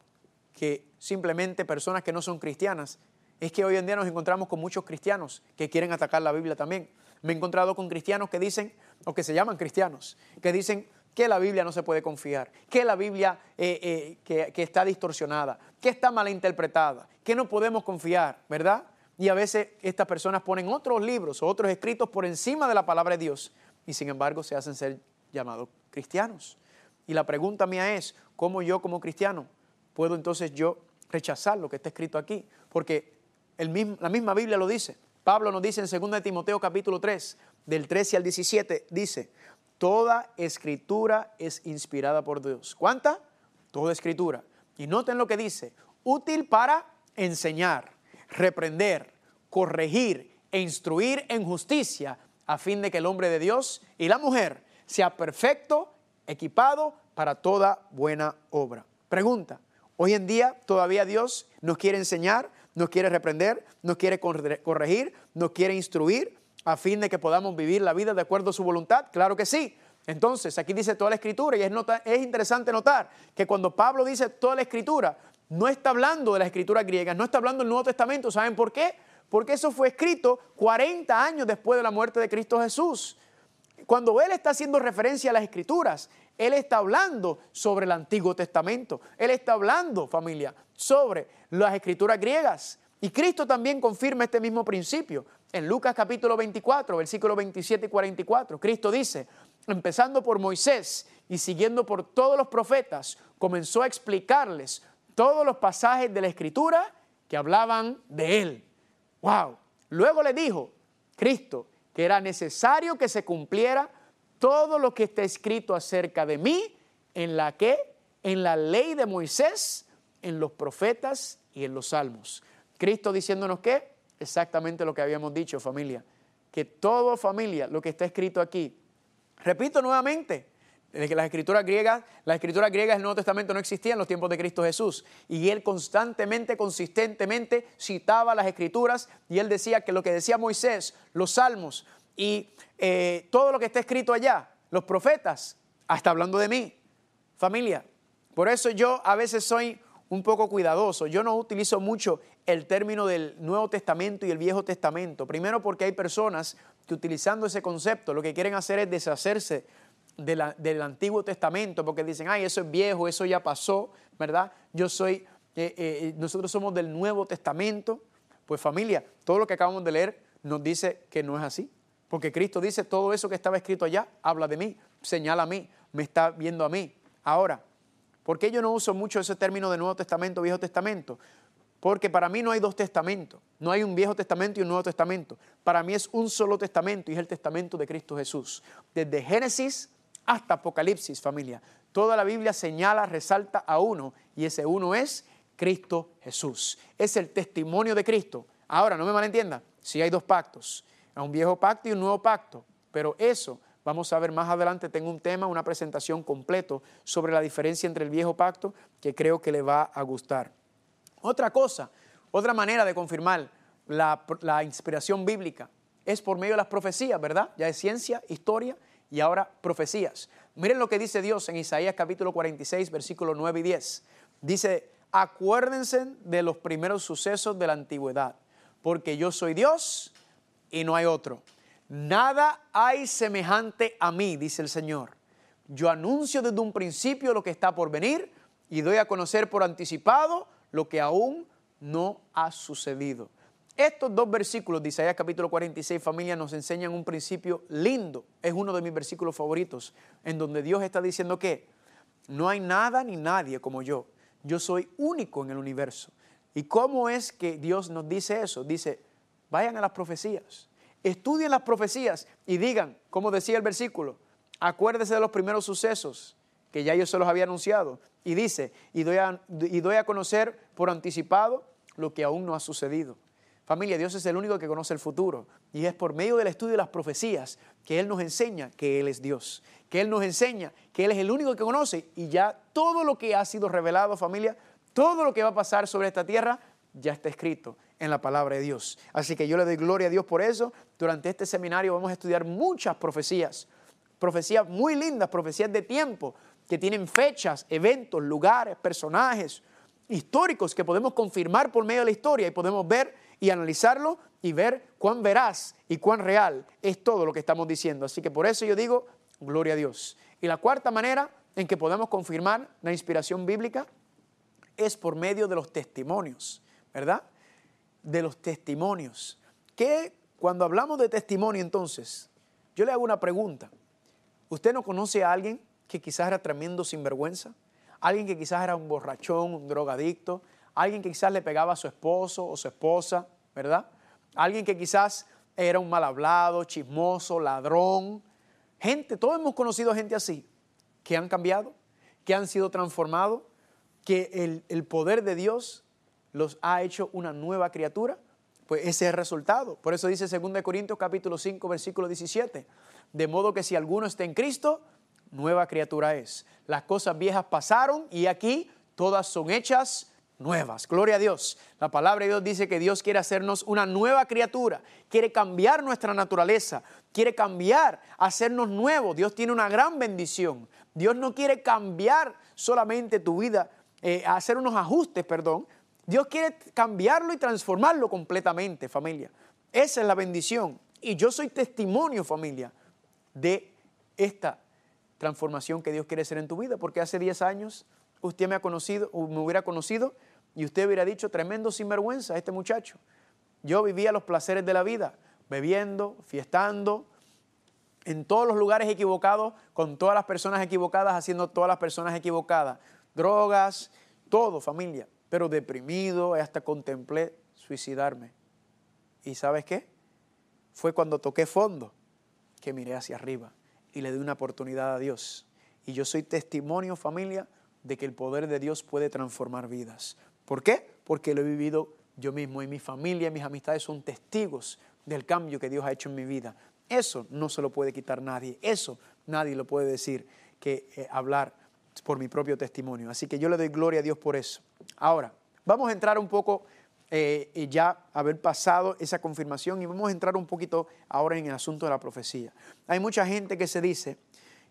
que simplemente personas que no son cristianas es que hoy en día nos encontramos con muchos cristianos que quieren atacar la Biblia también. Me he encontrado con cristianos que dicen, o que se llaman cristianos, que dicen, que la Biblia no se puede confiar, que la Biblia eh, eh, que, que está distorsionada, que está mal interpretada, que no podemos confiar, ¿verdad? Y a veces estas personas ponen otros libros o otros escritos por encima de la palabra de Dios y sin embargo se hacen ser llamados cristianos. Y la pregunta mía es, ¿cómo yo como cristiano puedo entonces yo rechazar lo que está escrito aquí? Porque la misma Biblia lo dice. Pablo nos dice en 2 Timoteo capítulo 3, del 13 al 17, dice, toda escritura es inspirada por Dios. ¿Cuánta? Toda escritura. Y noten lo que dice, útil para enseñar, reprender, corregir e instruir en justicia, a fin de que el hombre de Dios y la mujer sea perfecto, equipado para toda buena obra. Pregunta, hoy en día todavía Dios nos quiere enseñar, nos quiere reprender, nos quiere corregir, nos quiere instruir a fin de que podamos vivir la vida de acuerdo a su voluntad? Claro que sí. Entonces, aquí dice toda la escritura y es, es interesante notar que cuando Pablo dice toda la escritura, no está hablando de la escritura griega, no está hablando del Nuevo Testamento. ¿Saben por qué? Porque eso fue escrito 40 años después de la muerte de Cristo Jesús. Cuando Él está haciendo referencia a las escrituras, Él está hablando sobre el Antiguo Testamento. Él está hablando, familia, sobre las escrituras griegas. Y Cristo también confirma este mismo principio. En Lucas capítulo 24, versículos 27 y 44, Cristo dice, empezando por Moisés y siguiendo por todos los profetas, comenzó a explicarles todos los pasajes de la escritura que hablaban de él. ¡Wow! Luego le dijo, Cristo, que era necesario que se cumpliera todo lo que está escrito acerca de mí en la que en la ley de Moisés, en los profetas y en los salmos. Cristo diciéndonos que exactamente lo que habíamos dicho, familia, que todo familia, lo que está escrito aquí. Repito nuevamente, que las escrituras griegas, las escrituras griegas del Nuevo Testamento no existían en los tiempos de Cristo Jesús. Y él constantemente, consistentemente citaba las escrituras y él decía que lo que decía Moisés, los salmos y eh, todo lo que está escrito allá, los profetas, hasta hablando de mí, familia. Por eso yo a veces soy un poco cuidadoso. Yo no utilizo mucho el término del Nuevo Testamento y el Viejo Testamento. Primero porque hay personas que utilizando ese concepto lo que quieren hacer es deshacerse del Antiguo Testamento, porque dicen, ay, eso es viejo, eso ya pasó, ¿verdad? Yo soy, eh, eh, nosotros somos del Nuevo Testamento. Pues familia, todo lo que acabamos de leer nos dice que no es así. Porque Cristo dice, todo eso que estaba escrito allá habla de mí, señala a mí, me está viendo a mí. Ahora, ¿por qué yo no uso mucho ese término de Nuevo Testamento, Viejo Testamento? Porque para mí no hay dos testamentos, no hay un Viejo Testamento y un Nuevo Testamento. Para mí es un solo testamento y es el testamento de Cristo Jesús. Desde Génesis hasta Apocalipsis, familia. Toda la Biblia señala, resalta a uno y ese uno es Cristo Jesús. Es el testimonio de Cristo. Ahora, no me malentienda, si hay dos pactos, un viejo pacto y un nuevo pacto, pero eso vamos a ver más adelante, tengo un tema, una presentación completo sobre la diferencia entre el viejo pacto que creo que le va a gustar. Otra cosa, otra manera de confirmar la, inspiración bíblica es por medio de las profecías, ¿verdad? Ya es ciencia, historia y ahora profecías. Miren lo que dice Dios en Isaías capítulo 46, versículos 9 y 10. Dice, acuérdense de los primeros sucesos de la antigüedad, porque yo soy Dios y no hay otro. Nada hay semejante a mí, dice el Señor. Yo anuncio desde un principio lo que está por venir y doy a conocer por anticipado lo que aún no ha sucedido. Estos dos versículos Isaías capítulo 46, familia, nos enseñan un principio lindo. Es uno de mis versículos favoritos, en donde Dios está diciendo que no hay nada ni nadie como yo. Yo soy único en el universo. ¿Y cómo es que Dios nos dice eso? Dice, vayan a las profecías, estudien las profecías y digan, como decía el versículo, acuérdese de los primeros sucesos que ya yo se los había anunciado. Y dice, y doy, a, y doy a conocer por anticipado lo que aún no ha sucedido. Familia, Dios es el único que conoce el futuro. Y es por medio del estudio de las profecías que Él nos enseña que Él es Dios. Que Él nos enseña que Él es el único que conoce. Y ya todo lo que ha sido revelado, familia, todo lo que va a pasar sobre esta tierra, ya está escrito en la palabra de Dios. Así que yo le doy gloria a Dios por eso. Durante este seminario vamos a estudiar muchas profecías. Profecías muy lindas, profecías de tiempo, que tienen fechas, eventos, lugares, personajes históricos que podemos confirmar por medio de la historia y podemos ver y analizarlo y ver cuán veraz y cuán real es todo lo que estamos diciendo. Así que por eso yo digo, gloria a Dios. Y la cuarta manera en que podemos confirmar la inspiración bíblica es por medio de los testimonios, ¿verdad? De los testimonios. Que cuando hablamos de testimonio entonces, yo le hago una pregunta. ¿Usted no conoce a alguien que quizás era tremendo sinvergüenza? Alguien que quizás era un borrachón, un drogadicto, alguien que quizás le pegaba a su esposo o su esposa, ¿verdad? Alguien que quizás era un mal hablado, chismoso, ladrón. Gente, todos hemos conocido gente así, que han cambiado, que han sido transformados, que el, el poder de Dios los ha hecho una nueva criatura. Pues ese es el resultado. Por eso dice 2 Corintios capítulo 5, versículo 17. De modo que si alguno está en Cristo, nueva criatura es. Las cosas viejas pasaron y aquí todas son hechas nuevas. Gloria a Dios. La palabra de Dios dice que Dios quiere hacernos una nueva criatura, quiere cambiar nuestra naturaleza, quiere cambiar, hacernos nuevos. Dios tiene una gran bendición. Dios no quiere cambiar solamente tu vida, eh, hacer unos ajustes, perdón. Dios quiere cambiarlo y transformarlo completamente, familia. Esa es la bendición. Y yo soy testimonio, familia, de esta transformación que Dios quiere hacer en tu vida, porque hace 10 años usted me ha conocido, o me hubiera conocido, y usted hubiera dicho, tremendo sinvergüenza este muchacho. Yo vivía los placeres de la vida, bebiendo, fiestando, en todos los lugares equivocados, con todas las personas equivocadas, haciendo todas las personas equivocadas. Drogas, todo, familia. Pero deprimido, hasta contemplé suicidarme. ¿Y sabes qué? Fue cuando toqué fondo que miré hacia arriba y le di una oportunidad a Dios. Y yo soy testimonio, familia, de que el poder de Dios puede transformar vidas. ¿Por qué? Porque lo he vivido yo mismo y mi familia y mis amistades son testigos del cambio que Dios ha hecho en mi vida. Eso no se lo puede quitar nadie. Eso nadie lo puede decir que eh, hablar por mi propio testimonio. Así que yo le doy gloria a Dios por eso. Ahora, vamos a entrar un poco eh, ya haber pasado esa confirmación y vamos a entrar un poquito ahora en el asunto de la profecía. Hay mucha gente que se dice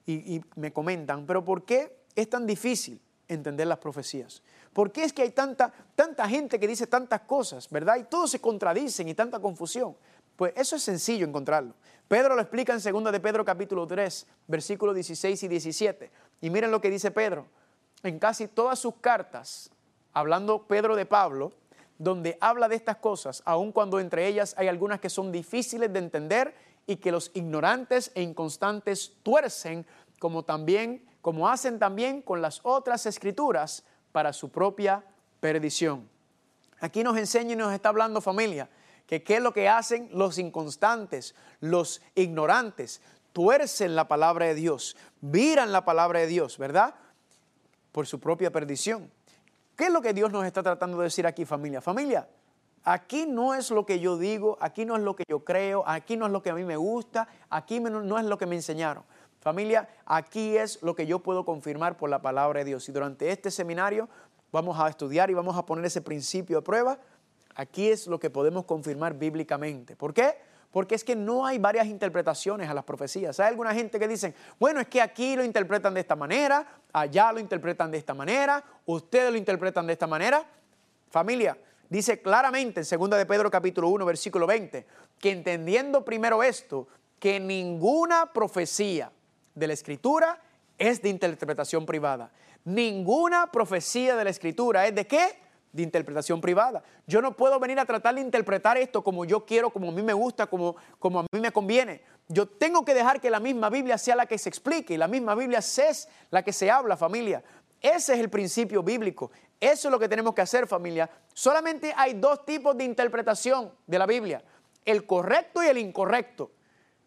y, me comentan, pero ¿por qué es tan difícil entender las profecías? ¿Por qué es que hay tanta, tanta gente que dice tantas cosas, verdad? Y todos se contradicen y tanta confusión. Pues eso es sencillo encontrarlo. Pedro lo explica en 2 de Pedro capítulo 3, versículos 16 y 17. Y miren lo que dice Pedro. En casi todas sus cartas, hablando Pedro de Pablo, donde habla de estas cosas, aun cuando entre ellas hay algunas que son difíciles de entender y que los ignorantes e inconstantes tuercen, como también como hacen también con las otras escrituras, para su propia perdición. Aquí nos enseña y nos está hablando familia, que qué es lo que hacen los inconstantes, los ignorantes, tuercen la palabra de Dios, viran la palabra de Dios, ¿verdad? Por su propia perdición. ¿Qué es lo que Dios nos está tratando de decir aquí, familia? Familia, aquí no es lo que yo digo, aquí no es lo que yo creo, aquí no es lo que a mí me gusta, aquí no es lo que me enseñaron. Familia, aquí es lo que yo puedo confirmar por la palabra de Dios. Y durante este seminario vamos a estudiar y vamos a poner ese principio de prueba. Aquí es lo que podemos confirmar bíblicamente. ¿Por qué? Porque es que no hay varias interpretaciones a las profecías. Hay alguna gente que dicen, bueno, es que aquí lo interpretan de esta manera, allá lo interpretan de esta manera, ustedes lo interpretan de esta manera. Familia, dice claramente en 2 de Pedro capítulo 1, versículo 20, que entendiendo primero esto, que ninguna profecía de la Escritura es de interpretación privada. Ninguna profecía de la Escritura es de qué? De interpretación privada. Yo no puedo venir a tratar de interpretar esto como yo quiero, como a mí me gusta, como, como a mí me conviene. Yo tengo que dejar que la misma Biblia sea la que se explique y la misma Biblia es la que se habla, familia. Ese es el principio bíblico. Eso es lo que tenemos que hacer, familia. Solamente hay dos tipos de interpretación de la Biblia, el correcto y el incorrecto.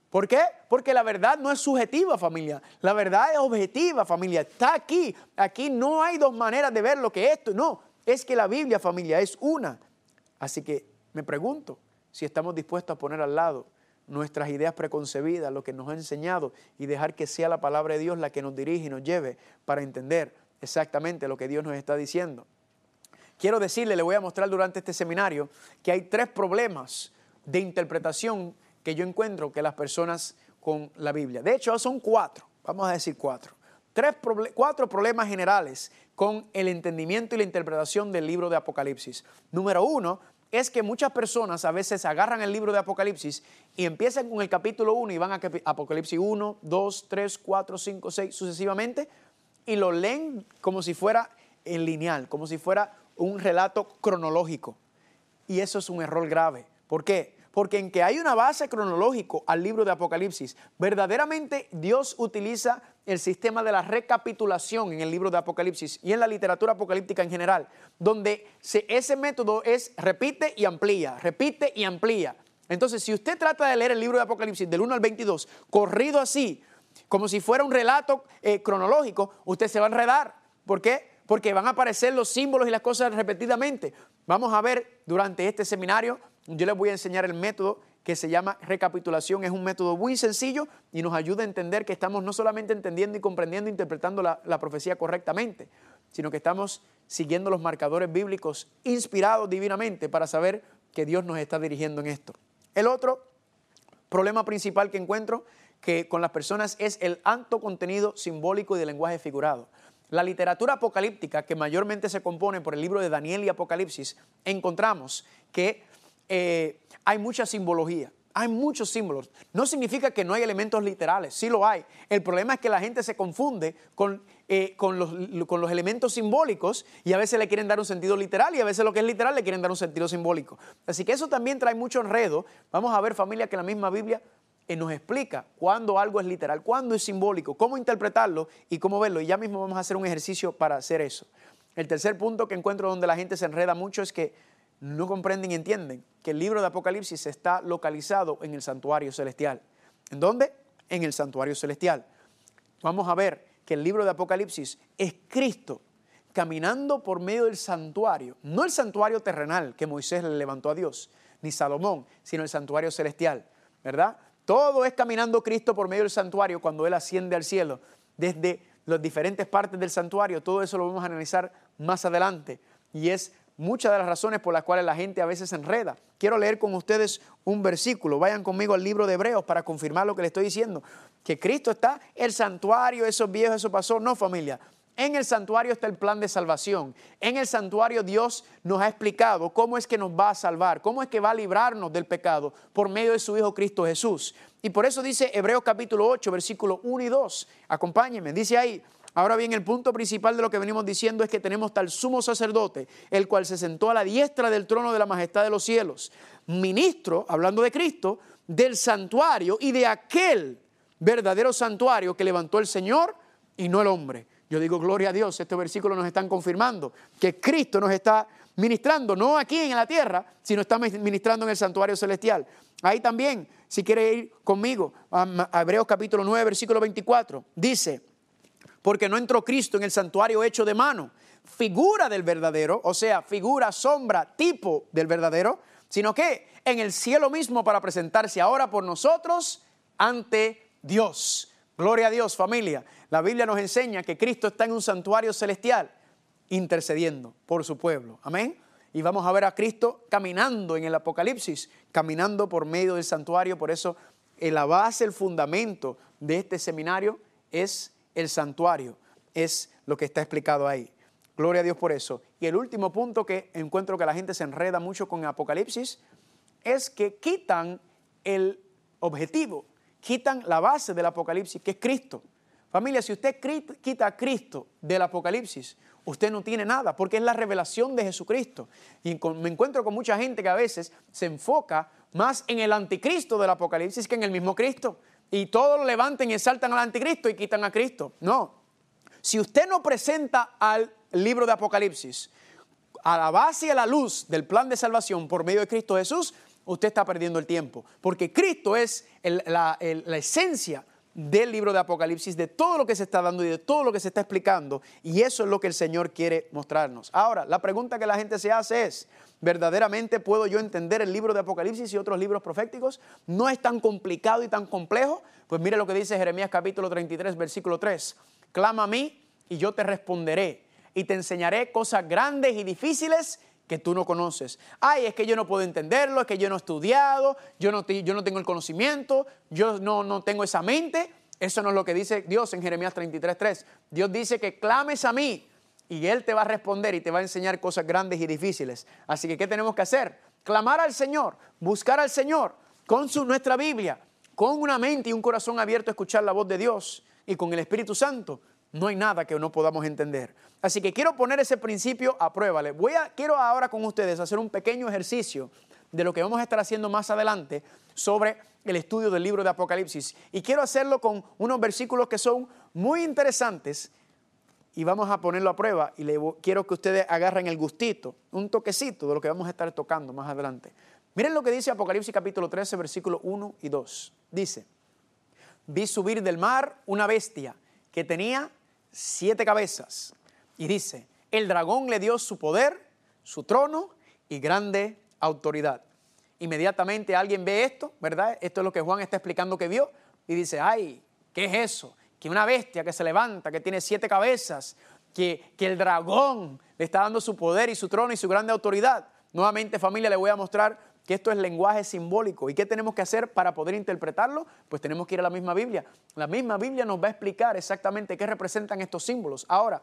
¿Por qué? Porque la verdad no es subjetiva, familia. La verdad es objetiva, familia. Está aquí. Aquí no hay dos maneras de ver lo que esto. No, es que la Biblia, familia, es una. Así que me pregunto si estamos dispuestos a poner al lado nuestras ideas preconcebidas, lo que nos ha enseñado y dejar que sea la palabra de Dios la que nos dirige y nos lleve para entender exactamente lo que Dios nos está diciendo. Quiero decirle, le voy a mostrar durante este seminario que hay tres problemas de interpretación que yo encuentro que las personas con la Biblia. De hecho, son cuatro, vamos a decir cuatro. Tres, cuatro problemas generales con el entendimiento y la interpretación del libro de Apocalipsis. Número uno es que muchas personas a veces agarran el libro de Apocalipsis y empiezan con el capítulo 1 y van a Apocalipsis 1, 2, 3, 4, 5, 6, sucesivamente, y lo leen como si fuera en lineal, como si fuera un relato cronológico. Y eso es un error grave. ¿Por qué? Porque en que hay una base cronológico al libro de Apocalipsis, verdaderamente Dios utiliza el sistema de la recapitulación en el libro de Apocalipsis y en la literatura apocalíptica en general, donde ese método es repite y amplía, repite y amplía. Entonces, si usted trata de leer el libro de Apocalipsis del 1 al 22, corrido así, como si fuera un relato eh, cronológico, usted se va a enredar. ¿Por qué? Porque van a aparecer los símbolos y las cosas repetidamente. Vamos a ver durante este seminario, yo les voy a enseñar el método que se llama recapitulación. Es un método muy sencillo y nos ayuda a entender que estamos no solamente entendiendo y comprendiendo, interpretando la, la profecía correctamente, sino que estamos siguiendo los marcadores bíblicos inspirados divinamente para saber que Dios nos está dirigiendo en esto. El otro problema principal que encuentro que con las personas es el alto contenido simbólico y de lenguaje figurado. La literatura apocalíptica, que mayormente se compone por el libro de Daniel y Apocalipsis, encontramos que eh, hay mucha simbología. Hay muchos símbolos. No significa que no hay elementos literales, sí lo hay. El problema es que la gente se confunde con, eh, con, los, con, los, elementos simbólicos y a veces le quieren dar un sentido literal y a veces lo que es literal le quieren dar un sentido simbólico. Así que eso también trae mucho enredo. Vamos a ver familia que la misma Biblia eh, nos explica cuándo algo es literal, cuándo es simbólico, cómo interpretarlo y cómo verlo. Y ya mismo vamos a hacer un ejercicio para hacer eso. El tercer punto que encuentro donde la gente se enreda mucho es que no comprenden y entienden que el libro de Apocalipsis está localizado en el santuario celestial. ¿En dónde? En el santuario celestial. Vamos a ver que el libro de Apocalipsis es Cristo caminando por medio del santuario, no el santuario terrenal que Moisés le levantó a Dios, ni Salomón, sino el santuario celestial, ¿verdad? Todo es caminando Cristo por medio del santuario cuando Él asciende al cielo. Desde las diferentes partes del santuario, todo eso lo vamos a analizar más adelante. Y es muchas de las razones por las cuales la gente a veces se enreda. Quiero leer con ustedes un versículo. Vayan conmigo al libro de Hebreos para confirmar lo que le estoy diciendo. Que Cristo está, el santuario, esos viejos, eso pasó. No, familia. En el santuario está el plan de salvación. En el santuario Dios nos ha explicado cómo es que nos va a salvar, cómo es que va a librarnos del pecado por medio de su Hijo Cristo Jesús. Y por eso dice Hebreos capítulo 8, versículo 1 y 2. Acompáñenme, dice ahí, Ahora bien, el punto principal de lo que venimos diciendo es que tenemos tal sumo sacerdote, el cual se sentó a la diestra del trono de la majestad de los cielos, ministro, hablando de Cristo, del santuario y de aquel verdadero santuario que levantó el Señor y no el hombre. Yo digo, gloria a Dios, este versículo nos están confirmando que Cristo nos está ministrando, no aquí en la tierra, sino está ministrando en el santuario celestial. Ahí también, si quiere ir conmigo, Hebreos capítulo 9, versículo 24, dice, porque no entró Cristo en el santuario hecho de mano, figura del verdadero, o sea, figura, sombra, tipo del verdadero, sino que en el cielo mismo para presentarse ahora por nosotros ante Dios. Gloria a Dios, familia. La Biblia nos enseña que Cristo está en un santuario celestial intercediendo por su pueblo. Amén. Y vamos a ver a Cristo caminando en el Apocalipsis, caminando por medio del santuario. Por eso la base, el fundamento de este seminario es el santuario. Es lo que está explicado ahí. Gloria a Dios por eso. Y el último punto que encuentro que la gente se enreda mucho con Apocalipsis es que quitan el objetivo, quitan la base del Apocalipsis, que es Cristo. Familia, si usted quita a Cristo del Apocalipsis, usted no tiene nada, porque es la revelación de Jesucristo. Y me encuentro con mucha gente que a veces se enfoca más en el anticristo del Apocalipsis que en el mismo Cristo y todos lo levanten y exaltan al anticristo y quitan a Cristo. No. Si usted no presenta al libro de Apocalipsis a la base y a la luz del plan de salvación por medio de Cristo Jesús, usted está perdiendo el tiempo. Porque Cristo es la, la esencia del libro de Apocalipsis, de todo lo que se está dando y de todo lo que se está explicando. Y eso es lo que el Señor quiere mostrarnos. Ahora, la pregunta que la gente se hace es, ¿verdaderamente puedo yo entender el libro de Apocalipsis y otros libros proféticos? ¿No es tan complicado y tan complejo? Pues mire lo que dice Jeremías capítulo 33, versículo 3. Clama a mí y yo te responderé y te enseñaré cosas grandes y difíciles que tú no conoces. Ay, es que yo no puedo entenderlo, es que yo no he estudiado, yo no, yo no tengo el conocimiento, yo no, no tengo esa mente. Eso no es lo que dice Dios en Jeremías 33.3. Dios dice que clames a mí y Él te va a responder y te va a enseñar cosas grandes y difíciles. Así que, ¿qué tenemos que hacer? clamar al Señor, buscar al Señor con su, nuestra Biblia, con una mente y un corazón abierto a escuchar la voz de Dios y con el Espíritu Santo, no hay nada que no podamos entender. Así que quiero poner ese principio a prueba. voy a, quiero ahora con ustedes hacer un pequeño ejercicio de lo que vamos a estar haciendo más adelante sobre el estudio del libro de Apocalipsis. Y quiero hacerlo con unos versículos que son muy interesantes y vamos a ponerlo a prueba y le, quiero que ustedes agarren el gustito, un toquecito de lo que vamos a estar tocando más adelante. Miren lo que dice Apocalipsis capítulo 13, versículos 1 y 2. Dice, vi subir del mar una bestia que tenía siete cabezas. Y dice, el dragón le dio su poder, su trono y grande autoridad. Inmediatamente alguien ve esto, ¿verdad? Esto es lo que Juan está explicando que vio y dice, ay, ¿qué es eso? Que una bestia que se levanta, que tiene siete cabezas, que, que el dragón le está dando su poder y su trono y su grande autoridad. Nuevamente familia le voy a mostrar que esto es lenguaje simbólico. ¿Y qué tenemos que hacer para poder interpretarlo? Pues tenemos que ir a la misma Biblia. La misma Biblia nos va a explicar exactamente qué representan estos símbolos. Ahora,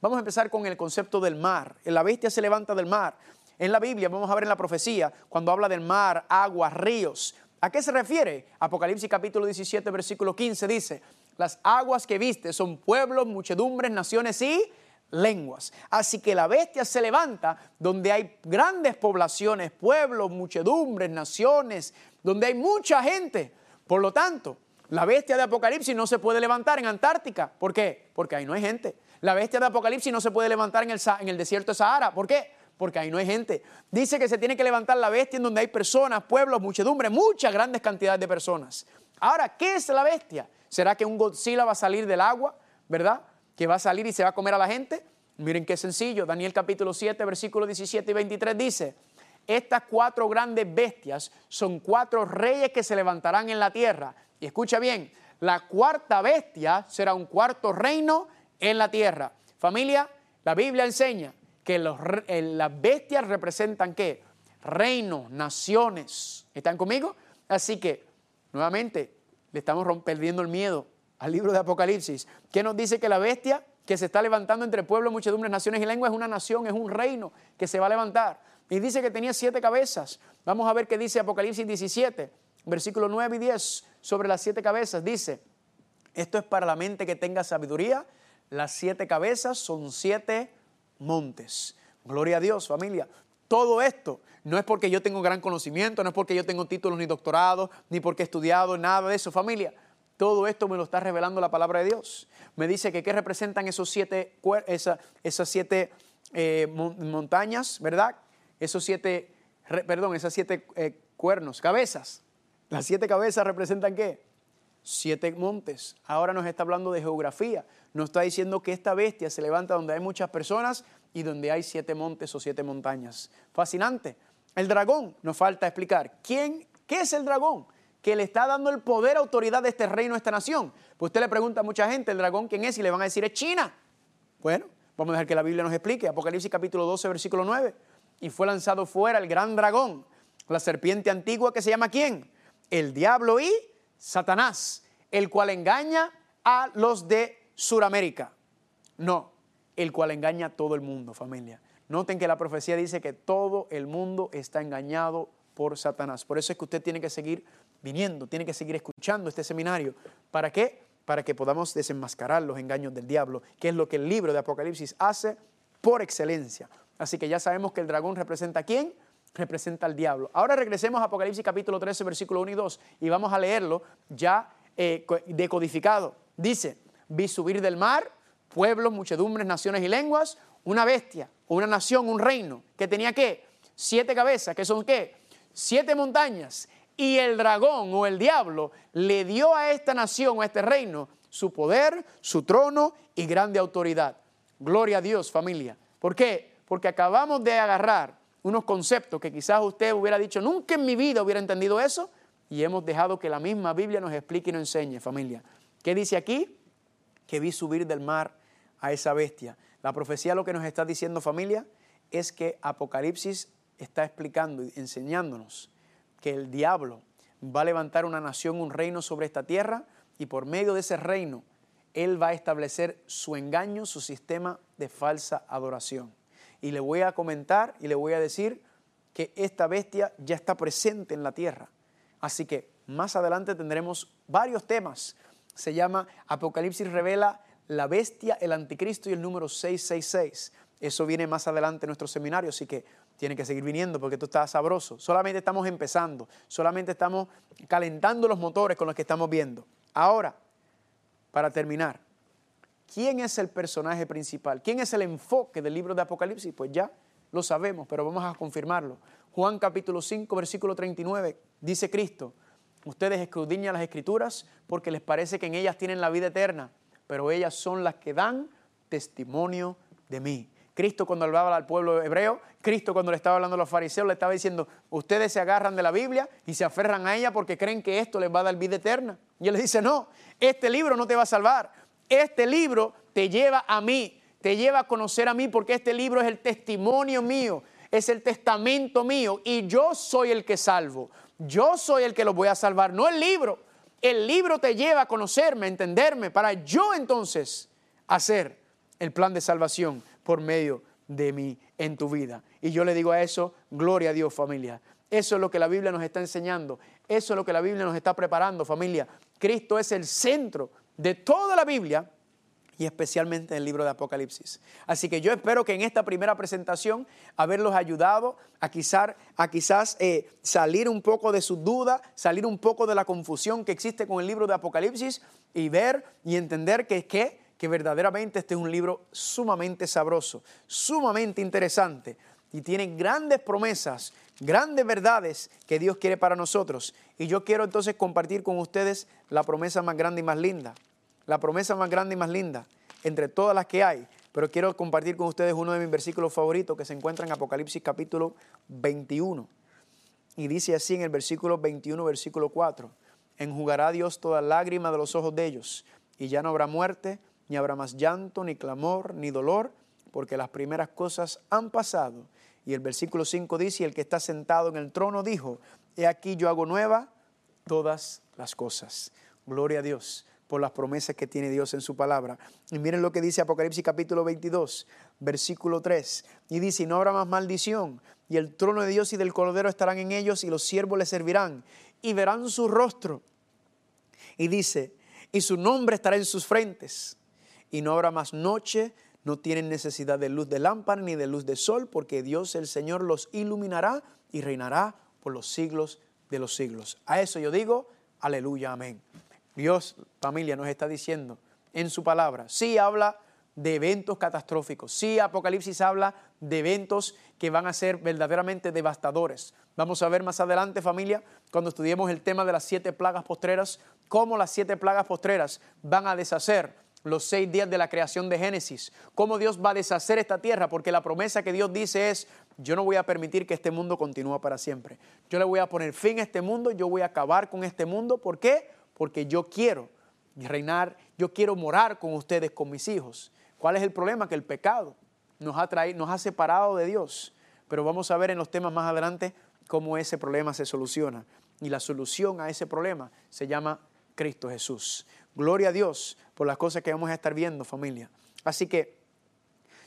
vamos a empezar con el concepto del mar. La bestia se levanta del mar. En la Biblia, vamos a ver en la profecía, cuando habla del mar, aguas, ríos. ¿A qué se refiere? Apocalipsis capítulo 17, versículo 15 dice, las aguas que viste son pueblos, muchedumbres, naciones y lenguas. Así que la bestia se levanta donde hay grandes poblaciones, pueblos, muchedumbres, naciones, donde hay mucha gente. Por lo tanto, la bestia de Apocalipsis no se puede levantar en Antártica. ¿Por qué? Porque ahí no hay gente. La bestia de Apocalipsis no se puede levantar en el, en el desierto de Sahara. ¿Por qué? porque ahí no hay gente. Dice que se tiene que levantar la bestia en donde hay personas, pueblos, muchedumbre, muchas grandes cantidades de personas. Ahora, ¿qué es la bestia? ¿Será que un Godzilla va a salir del agua, verdad? Que va a salir y se va a comer a la gente. Miren qué sencillo. Daniel capítulo 7, versículos 17 y 23 dice, estas cuatro grandes bestias son cuatro reyes que se levantarán en la tierra. Y escucha bien, la cuarta bestia será un cuarto reino en la tierra. Familia, la Biblia enseña que los, las bestias representan qué? Reinos, naciones. ¿Están conmigo? Así que, nuevamente, le estamos perdiendo el miedo al libro de Apocalipsis. ¿Qué nos dice que la bestia que se está levantando entre pueblos, muchedumbres, naciones y lenguas es una nación, es un reino que se va a levantar? Y dice que tenía siete cabezas. Vamos a ver qué dice Apocalipsis 17, versículos 9 y 10 sobre las siete cabezas. Dice, esto es para la mente que tenga sabiduría. Las siete cabezas son siete montes. Gloria a Dios, familia. Todo esto no es porque yo tengo gran conocimiento, no es porque yo tengo títulos ni doctorados, ni porque he estudiado, nada de eso, familia. Todo esto me lo está revelando la palabra de Dios. Me dice que qué representan esos siete, esas siete eh, montañas, ¿verdad? Esos siete, perdón, esas siete eh, cuernos, cabezas. Las siete cabezas representan qué? Siete montes. Ahora nos está hablando de geografía nos está diciendo que esta bestia se levanta donde hay muchas personas y donde hay siete montes o siete montañas. Fascinante. El dragón, nos falta explicar. ¿Quién, ¿Qué es el dragón? Que le está dando el poder, autoridad de este reino, a esta nación. Pues usted le pregunta a mucha gente, ¿el dragón quién es? Y le van a decir, es China. Bueno, vamos a dejar que la Biblia nos explique. Apocalipsis capítulo 12, versículo 9. Y fue lanzado fuera el gran dragón, la serpiente antigua que se llama quién? El diablo y Satanás, el cual engaña a los de Suramérica. No, el cual engaña a todo el mundo, familia. Noten que la profecía dice que todo el mundo está engañado por Satanás. Por eso es que usted tiene que seguir viniendo, tiene que seguir escuchando este seminario. ¿Para qué? Para que podamos desenmascarar los engaños del diablo, que es lo que el libro de Apocalipsis hace por excelencia. Así que ya sabemos que el dragón representa a quién? Representa al diablo. Ahora regresemos a Apocalipsis capítulo 13, versículo 1 y 2 y vamos a leerlo ya eh, decodificado. Dice, vi subir del mar pueblos, muchedumbres, naciones y lenguas, una bestia, una nación, un reino, que tenía qué? Siete cabezas, que son qué? Siete montañas. Y el dragón o el diablo le dio a esta nación o a este reino su poder, su trono y grande autoridad. Gloria a Dios, familia. ¿Por qué? Porque acabamos de agarrar unos conceptos que quizás usted hubiera dicho, nunca en mi vida hubiera entendido eso, y hemos dejado que la misma Biblia nos explique y nos enseñe, familia. ¿Qué dice aquí? que vi subir del mar a esa bestia. La profecía lo que nos está diciendo familia es que Apocalipsis está explicando y enseñándonos que el diablo va a levantar una nación, un reino sobre esta tierra y por medio de ese reino él va a establecer su engaño, su sistema de falsa adoración. Y le voy a comentar y le voy a decir que esta bestia ya está presente en la tierra. Así que más adelante tendremos varios temas. Se llama Apocalipsis revela la bestia, el anticristo y el número 666. Eso viene más adelante en nuestro seminario, así que tiene que seguir viniendo porque esto está sabroso. Solamente estamos empezando, solamente estamos calentando los motores con los que estamos viendo. Ahora, para terminar, ¿quién es el personaje principal? ¿Quién es el enfoque del libro de Apocalipsis? Pues ya lo sabemos, pero vamos a confirmarlo. Juan capítulo 5, versículo 39, dice Cristo, ustedes escudriñan las escrituras porque les parece que en ellas tienen la vida eterna, pero ellas son las que dan testimonio de mí. Cristo cuando hablaba al pueblo hebreo, Cristo cuando le estaba hablando a los fariseos, le estaba diciendo, ustedes se agarran de la Biblia y se aferran a ella porque creen que esto les va a dar vida eterna. Y él les dice, no, este libro no te va a salvar, este libro te lleva a mí, te lleva a conocer a mí porque este libro es el testimonio mío, es el testamento mío y yo soy el que salvo, yo soy el que lo voy a salvar, no el libro. El libro te lleva a conocerme, a entenderme, para yo entonces hacer el plan de salvación por medio de mí en tu vida. Y yo le digo a eso, gloria a Dios familia. Eso es lo que la Biblia nos está enseñando. Eso es lo que la Biblia nos está preparando familia. Cristo es el centro de toda la Biblia y especialmente en el libro de Apocalipsis. Así que yo espero que en esta primera presentación haberlos ayudado a quizás, a quizás eh, salir un poco de su duda, salir un poco de la confusión que existe con el libro de Apocalipsis y ver y entender que, que que verdaderamente este es un libro sumamente sabroso, sumamente interesante y tiene grandes promesas, grandes verdades que Dios quiere para nosotros. Y yo quiero entonces compartir con ustedes la promesa más grande y más linda, la promesa más grande y más linda entre todas las que hay. Pero quiero compartir con ustedes uno de mis versículos favoritos que se encuentra en Apocalipsis capítulo 21. Y dice así en el versículo 21, versículo 4, enjugará Dios toda lágrima de los ojos de ellos, y ya no habrá muerte, ni habrá más llanto, ni clamor, ni dolor, porque las primeras cosas han pasado. Y el versículo 5 dice, y el que está sentado en el trono dijo, he aquí yo hago nueva todas las cosas. Gloria a Dios por las promesas que tiene Dios en su palabra. Y miren lo que dice Apocalipsis capítulo 22, versículo 3. Y dice, y no habrá más maldición, y el trono de Dios y del Cordero estarán en ellos, y los siervos les servirán, y verán su rostro. Y dice, y su nombre estará en sus frentes y no habrá más noche, no tienen necesidad de luz de lámpara ni de luz de sol, porque Dios el Señor los iluminará y reinará por los siglos de los siglos. A eso yo digo, aleluya, amén. Dios, familia, nos está diciendo en su palabra, sí habla de eventos catastróficos, sí Apocalipsis habla de eventos que van a ser verdaderamente devastadores. Vamos a ver más adelante, familia, cuando estudiemos el tema de las siete plagas postreras, cómo las siete plagas postreras van a deshacer los seis días de la creación de Génesis, cómo Dios va a deshacer esta tierra, porque la promesa que Dios dice es, yo no voy a permitir que este mundo continúe para siempre. Yo le voy a poner fin a este mundo, yo voy a acabar con este mundo. ¿Por qué? Porque yo quiero reinar, yo quiero morar con ustedes, con mis hijos. ¿Cuál es el problema? Que el pecado nos ha, traído, nos ha separado de Dios. Pero vamos a ver en los temas más adelante cómo ese problema se soluciona. Y la solución a ese problema se llama Cristo Jesús. Gloria a Dios por las cosas que vamos a estar viendo, familia. Así que,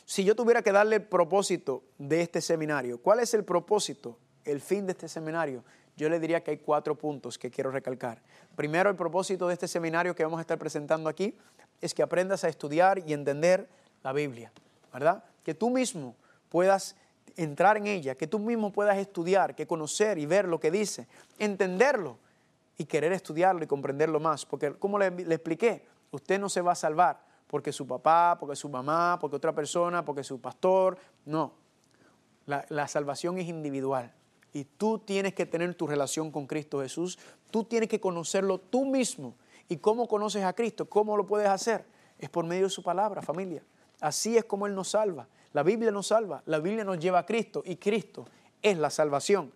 si yo tuviera que darle el propósito de este seminario, ¿cuál es el propósito, el fin de este seminario? Yo le diría que hay cuatro puntos que quiero recalcar. Primero, el propósito de este seminario que vamos a estar presentando aquí es que aprendas a estudiar y entender la Biblia, ¿verdad? Que tú mismo puedas entrar en ella, que tú mismo puedas estudiar, que conocer y ver lo que dice, entenderlo y querer estudiarlo y comprenderlo más. Porque, como le, expliqué, usted no se va a salvar porque su papá, porque su mamá, porque otra persona, porque su pastor. No. La, la, salvación es individual. Y tú tienes que tener tu relación con Cristo Jesús. Tú tienes que conocerlo tú mismo. ¿Y cómo conoces a Cristo? ¿Cómo lo puedes hacer? Es por medio de su palabra, familia. Así es como Él nos salva. La Biblia nos salva. La Biblia nos lleva a Cristo. Y Cristo es la salvación.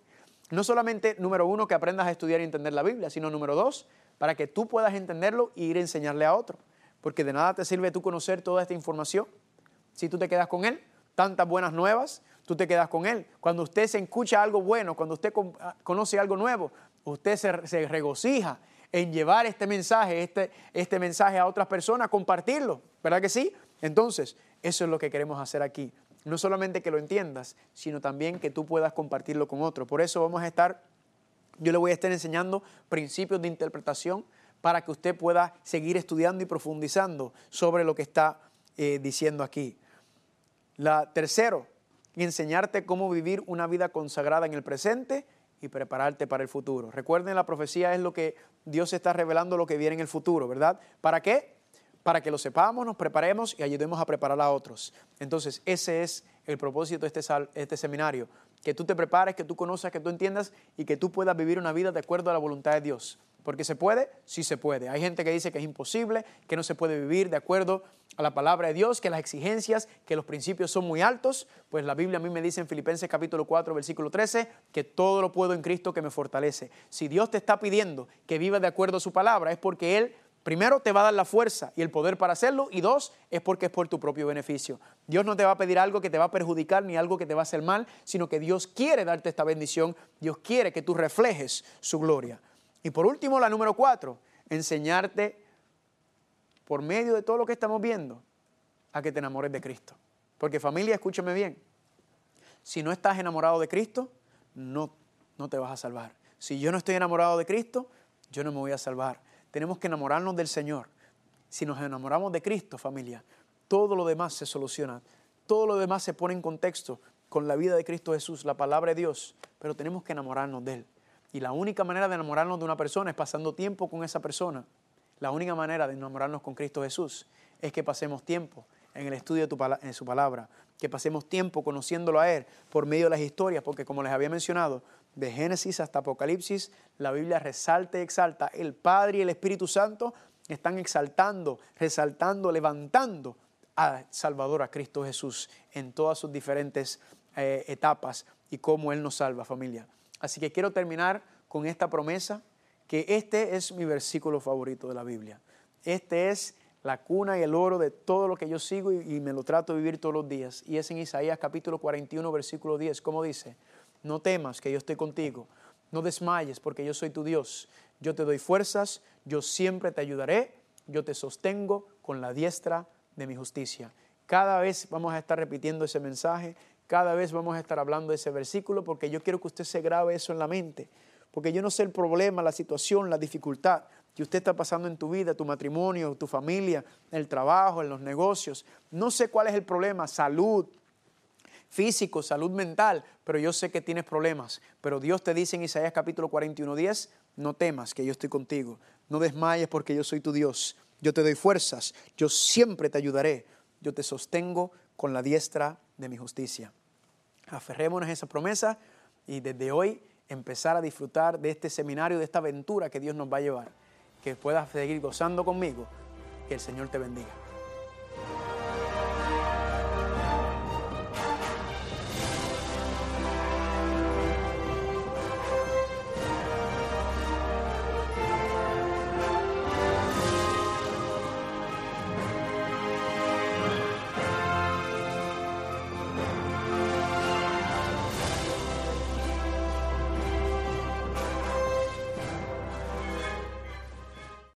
No solamente, número uno, que aprendas a estudiar y entender la Biblia, sino número dos, para que tú puedas entenderlo e ir a enseñarle a otro. Porque de nada te sirve tú conocer toda esta información si tú te quedas con él. Tantas buenas nuevas, tú te quedas con él. Cuando usted se escucha algo bueno, cuando usted ah, conoce algo nuevo, usted se, regocija en llevar este mensaje, este, este mensaje a otras personas, compartirlo, ¿verdad que sí? Entonces, eso es lo que queremos hacer aquí, No solamente que lo entiendas, sino también que tú puedas compartirlo con otros. Por eso vamos a estar, yo le voy a estar enseñando principios de interpretación para que usted pueda seguir estudiando y profundizando sobre lo que está eh, diciendo aquí. La tercero, enseñarte cómo vivir una vida consagrada en el presente y prepararte para el futuro. Recuerden, la profecía es lo que Dios está revelando lo que viene en el futuro, ¿verdad? ¿Para qué? Para que lo sepamos, nos preparemos y ayudemos a preparar a otros. Entonces, ese es el propósito de este, este seminario, que tú te prepares, que tú conozcas, que tú entiendas y que tú puedas vivir una vida de acuerdo a la voluntad de Dios. Porque se puede, sí se puede. Hay gente que dice que es imposible, que no se puede vivir de acuerdo a la palabra de Dios, que las exigencias, que los principios son muy altos. Pues la Biblia a mí me dice en Filipenses capítulo 4, versículo 13, que todo lo puedo en Cristo que me fortalece. Si Dios te está pidiendo que viva de acuerdo a su palabra, es porque Él Primero te va a dar la fuerza y el poder para hacerlo y dos es porque es por tu propio beneficio. Dios no te va a pedir algo que te va a perjudicar ni algo que te va a hacer mal, sino que Dios quiere darte esta bendición, Dios quiere que tú reflejes su gloria. Y por último, la número cuatro, enseñarte por medio de todo lo que estamos viendo a que te enamores de Cristo. Porque familia, escúchame bien, si no estás enamorado de Cristo, no, no te vas a salvar. Si yo no estoy enamorado de Cristo, yo no me voy a salvar. Tenemos que enamorarnos del Señor. Si nos enamoramos de Cristo, familia, todo lo demás se soluciona. Todo lo demás se pone en contexto con la vida de Cristo Jesús, la palabra de Dios, pero tenemos que enamorarnos de Él. Y la única manera de enamorarnos de una persona es pasando tiempo con esa persona. La única manera de enamorarnos con Cristo Jesús es que pasemos tiempo en el estudio de, su palabra, que pasemos tiempo conociéndolo a Él por medio de las historias, porque como les había mencionado, de Génesis hasta Apocalipsis, la Biblia resalta y exalta. El Padre y el Espíritu Santo están exaltando, resaltando, levantando a Salvador, a Cristo Jesús, en todas sus diferentes eh, etapas y cómo Él nos salva, familia. Así que quiero terminar con esta promesa, que este es mi versículo favorito de la Biblia. Este es la cuna y el oro de todo lo que yo sigo y, me lo trato de vivir todos los días. Y es en Isaías capítulo 41, versículo 10, como dice, no temas que yo estoy contigo, no desmayes porque yo soy tu Dios, yo te doy fuerzas, yo siempre te ayudaré, yo te sostengo con la diestra de mi justicia. Cada vez vamos a estar repitiendo ese mensaje, cada vez vamos a estar hablando de ese versículo porque yo quiero que usted se grabe eso en la mente. Porque yo no sé el problema, la situación, la dificultad que usted está pasando en tu vida, tu matrimonio, tu familia, el trabajo, en los negocios. No sé cuál es el problema, salud, físico, salud mental, pero yo sé que tienes problemas. Pero Dios te dice en Isaías capítulo 41, 10, no temas que yo estoy contigo, no desmayes porque yo soy tu Dios, yo te doy fuerzas, yo siempre te ayudaré, yo te sostengo con la diestra de mi justicia. Aferrémonos a esa promesa y desde hoy empezar a disfrutar de este seminario, de esta aventura que Dios nos va a llevar. Que puedas seguir gozando conmigo. Que el Señor te bendiga.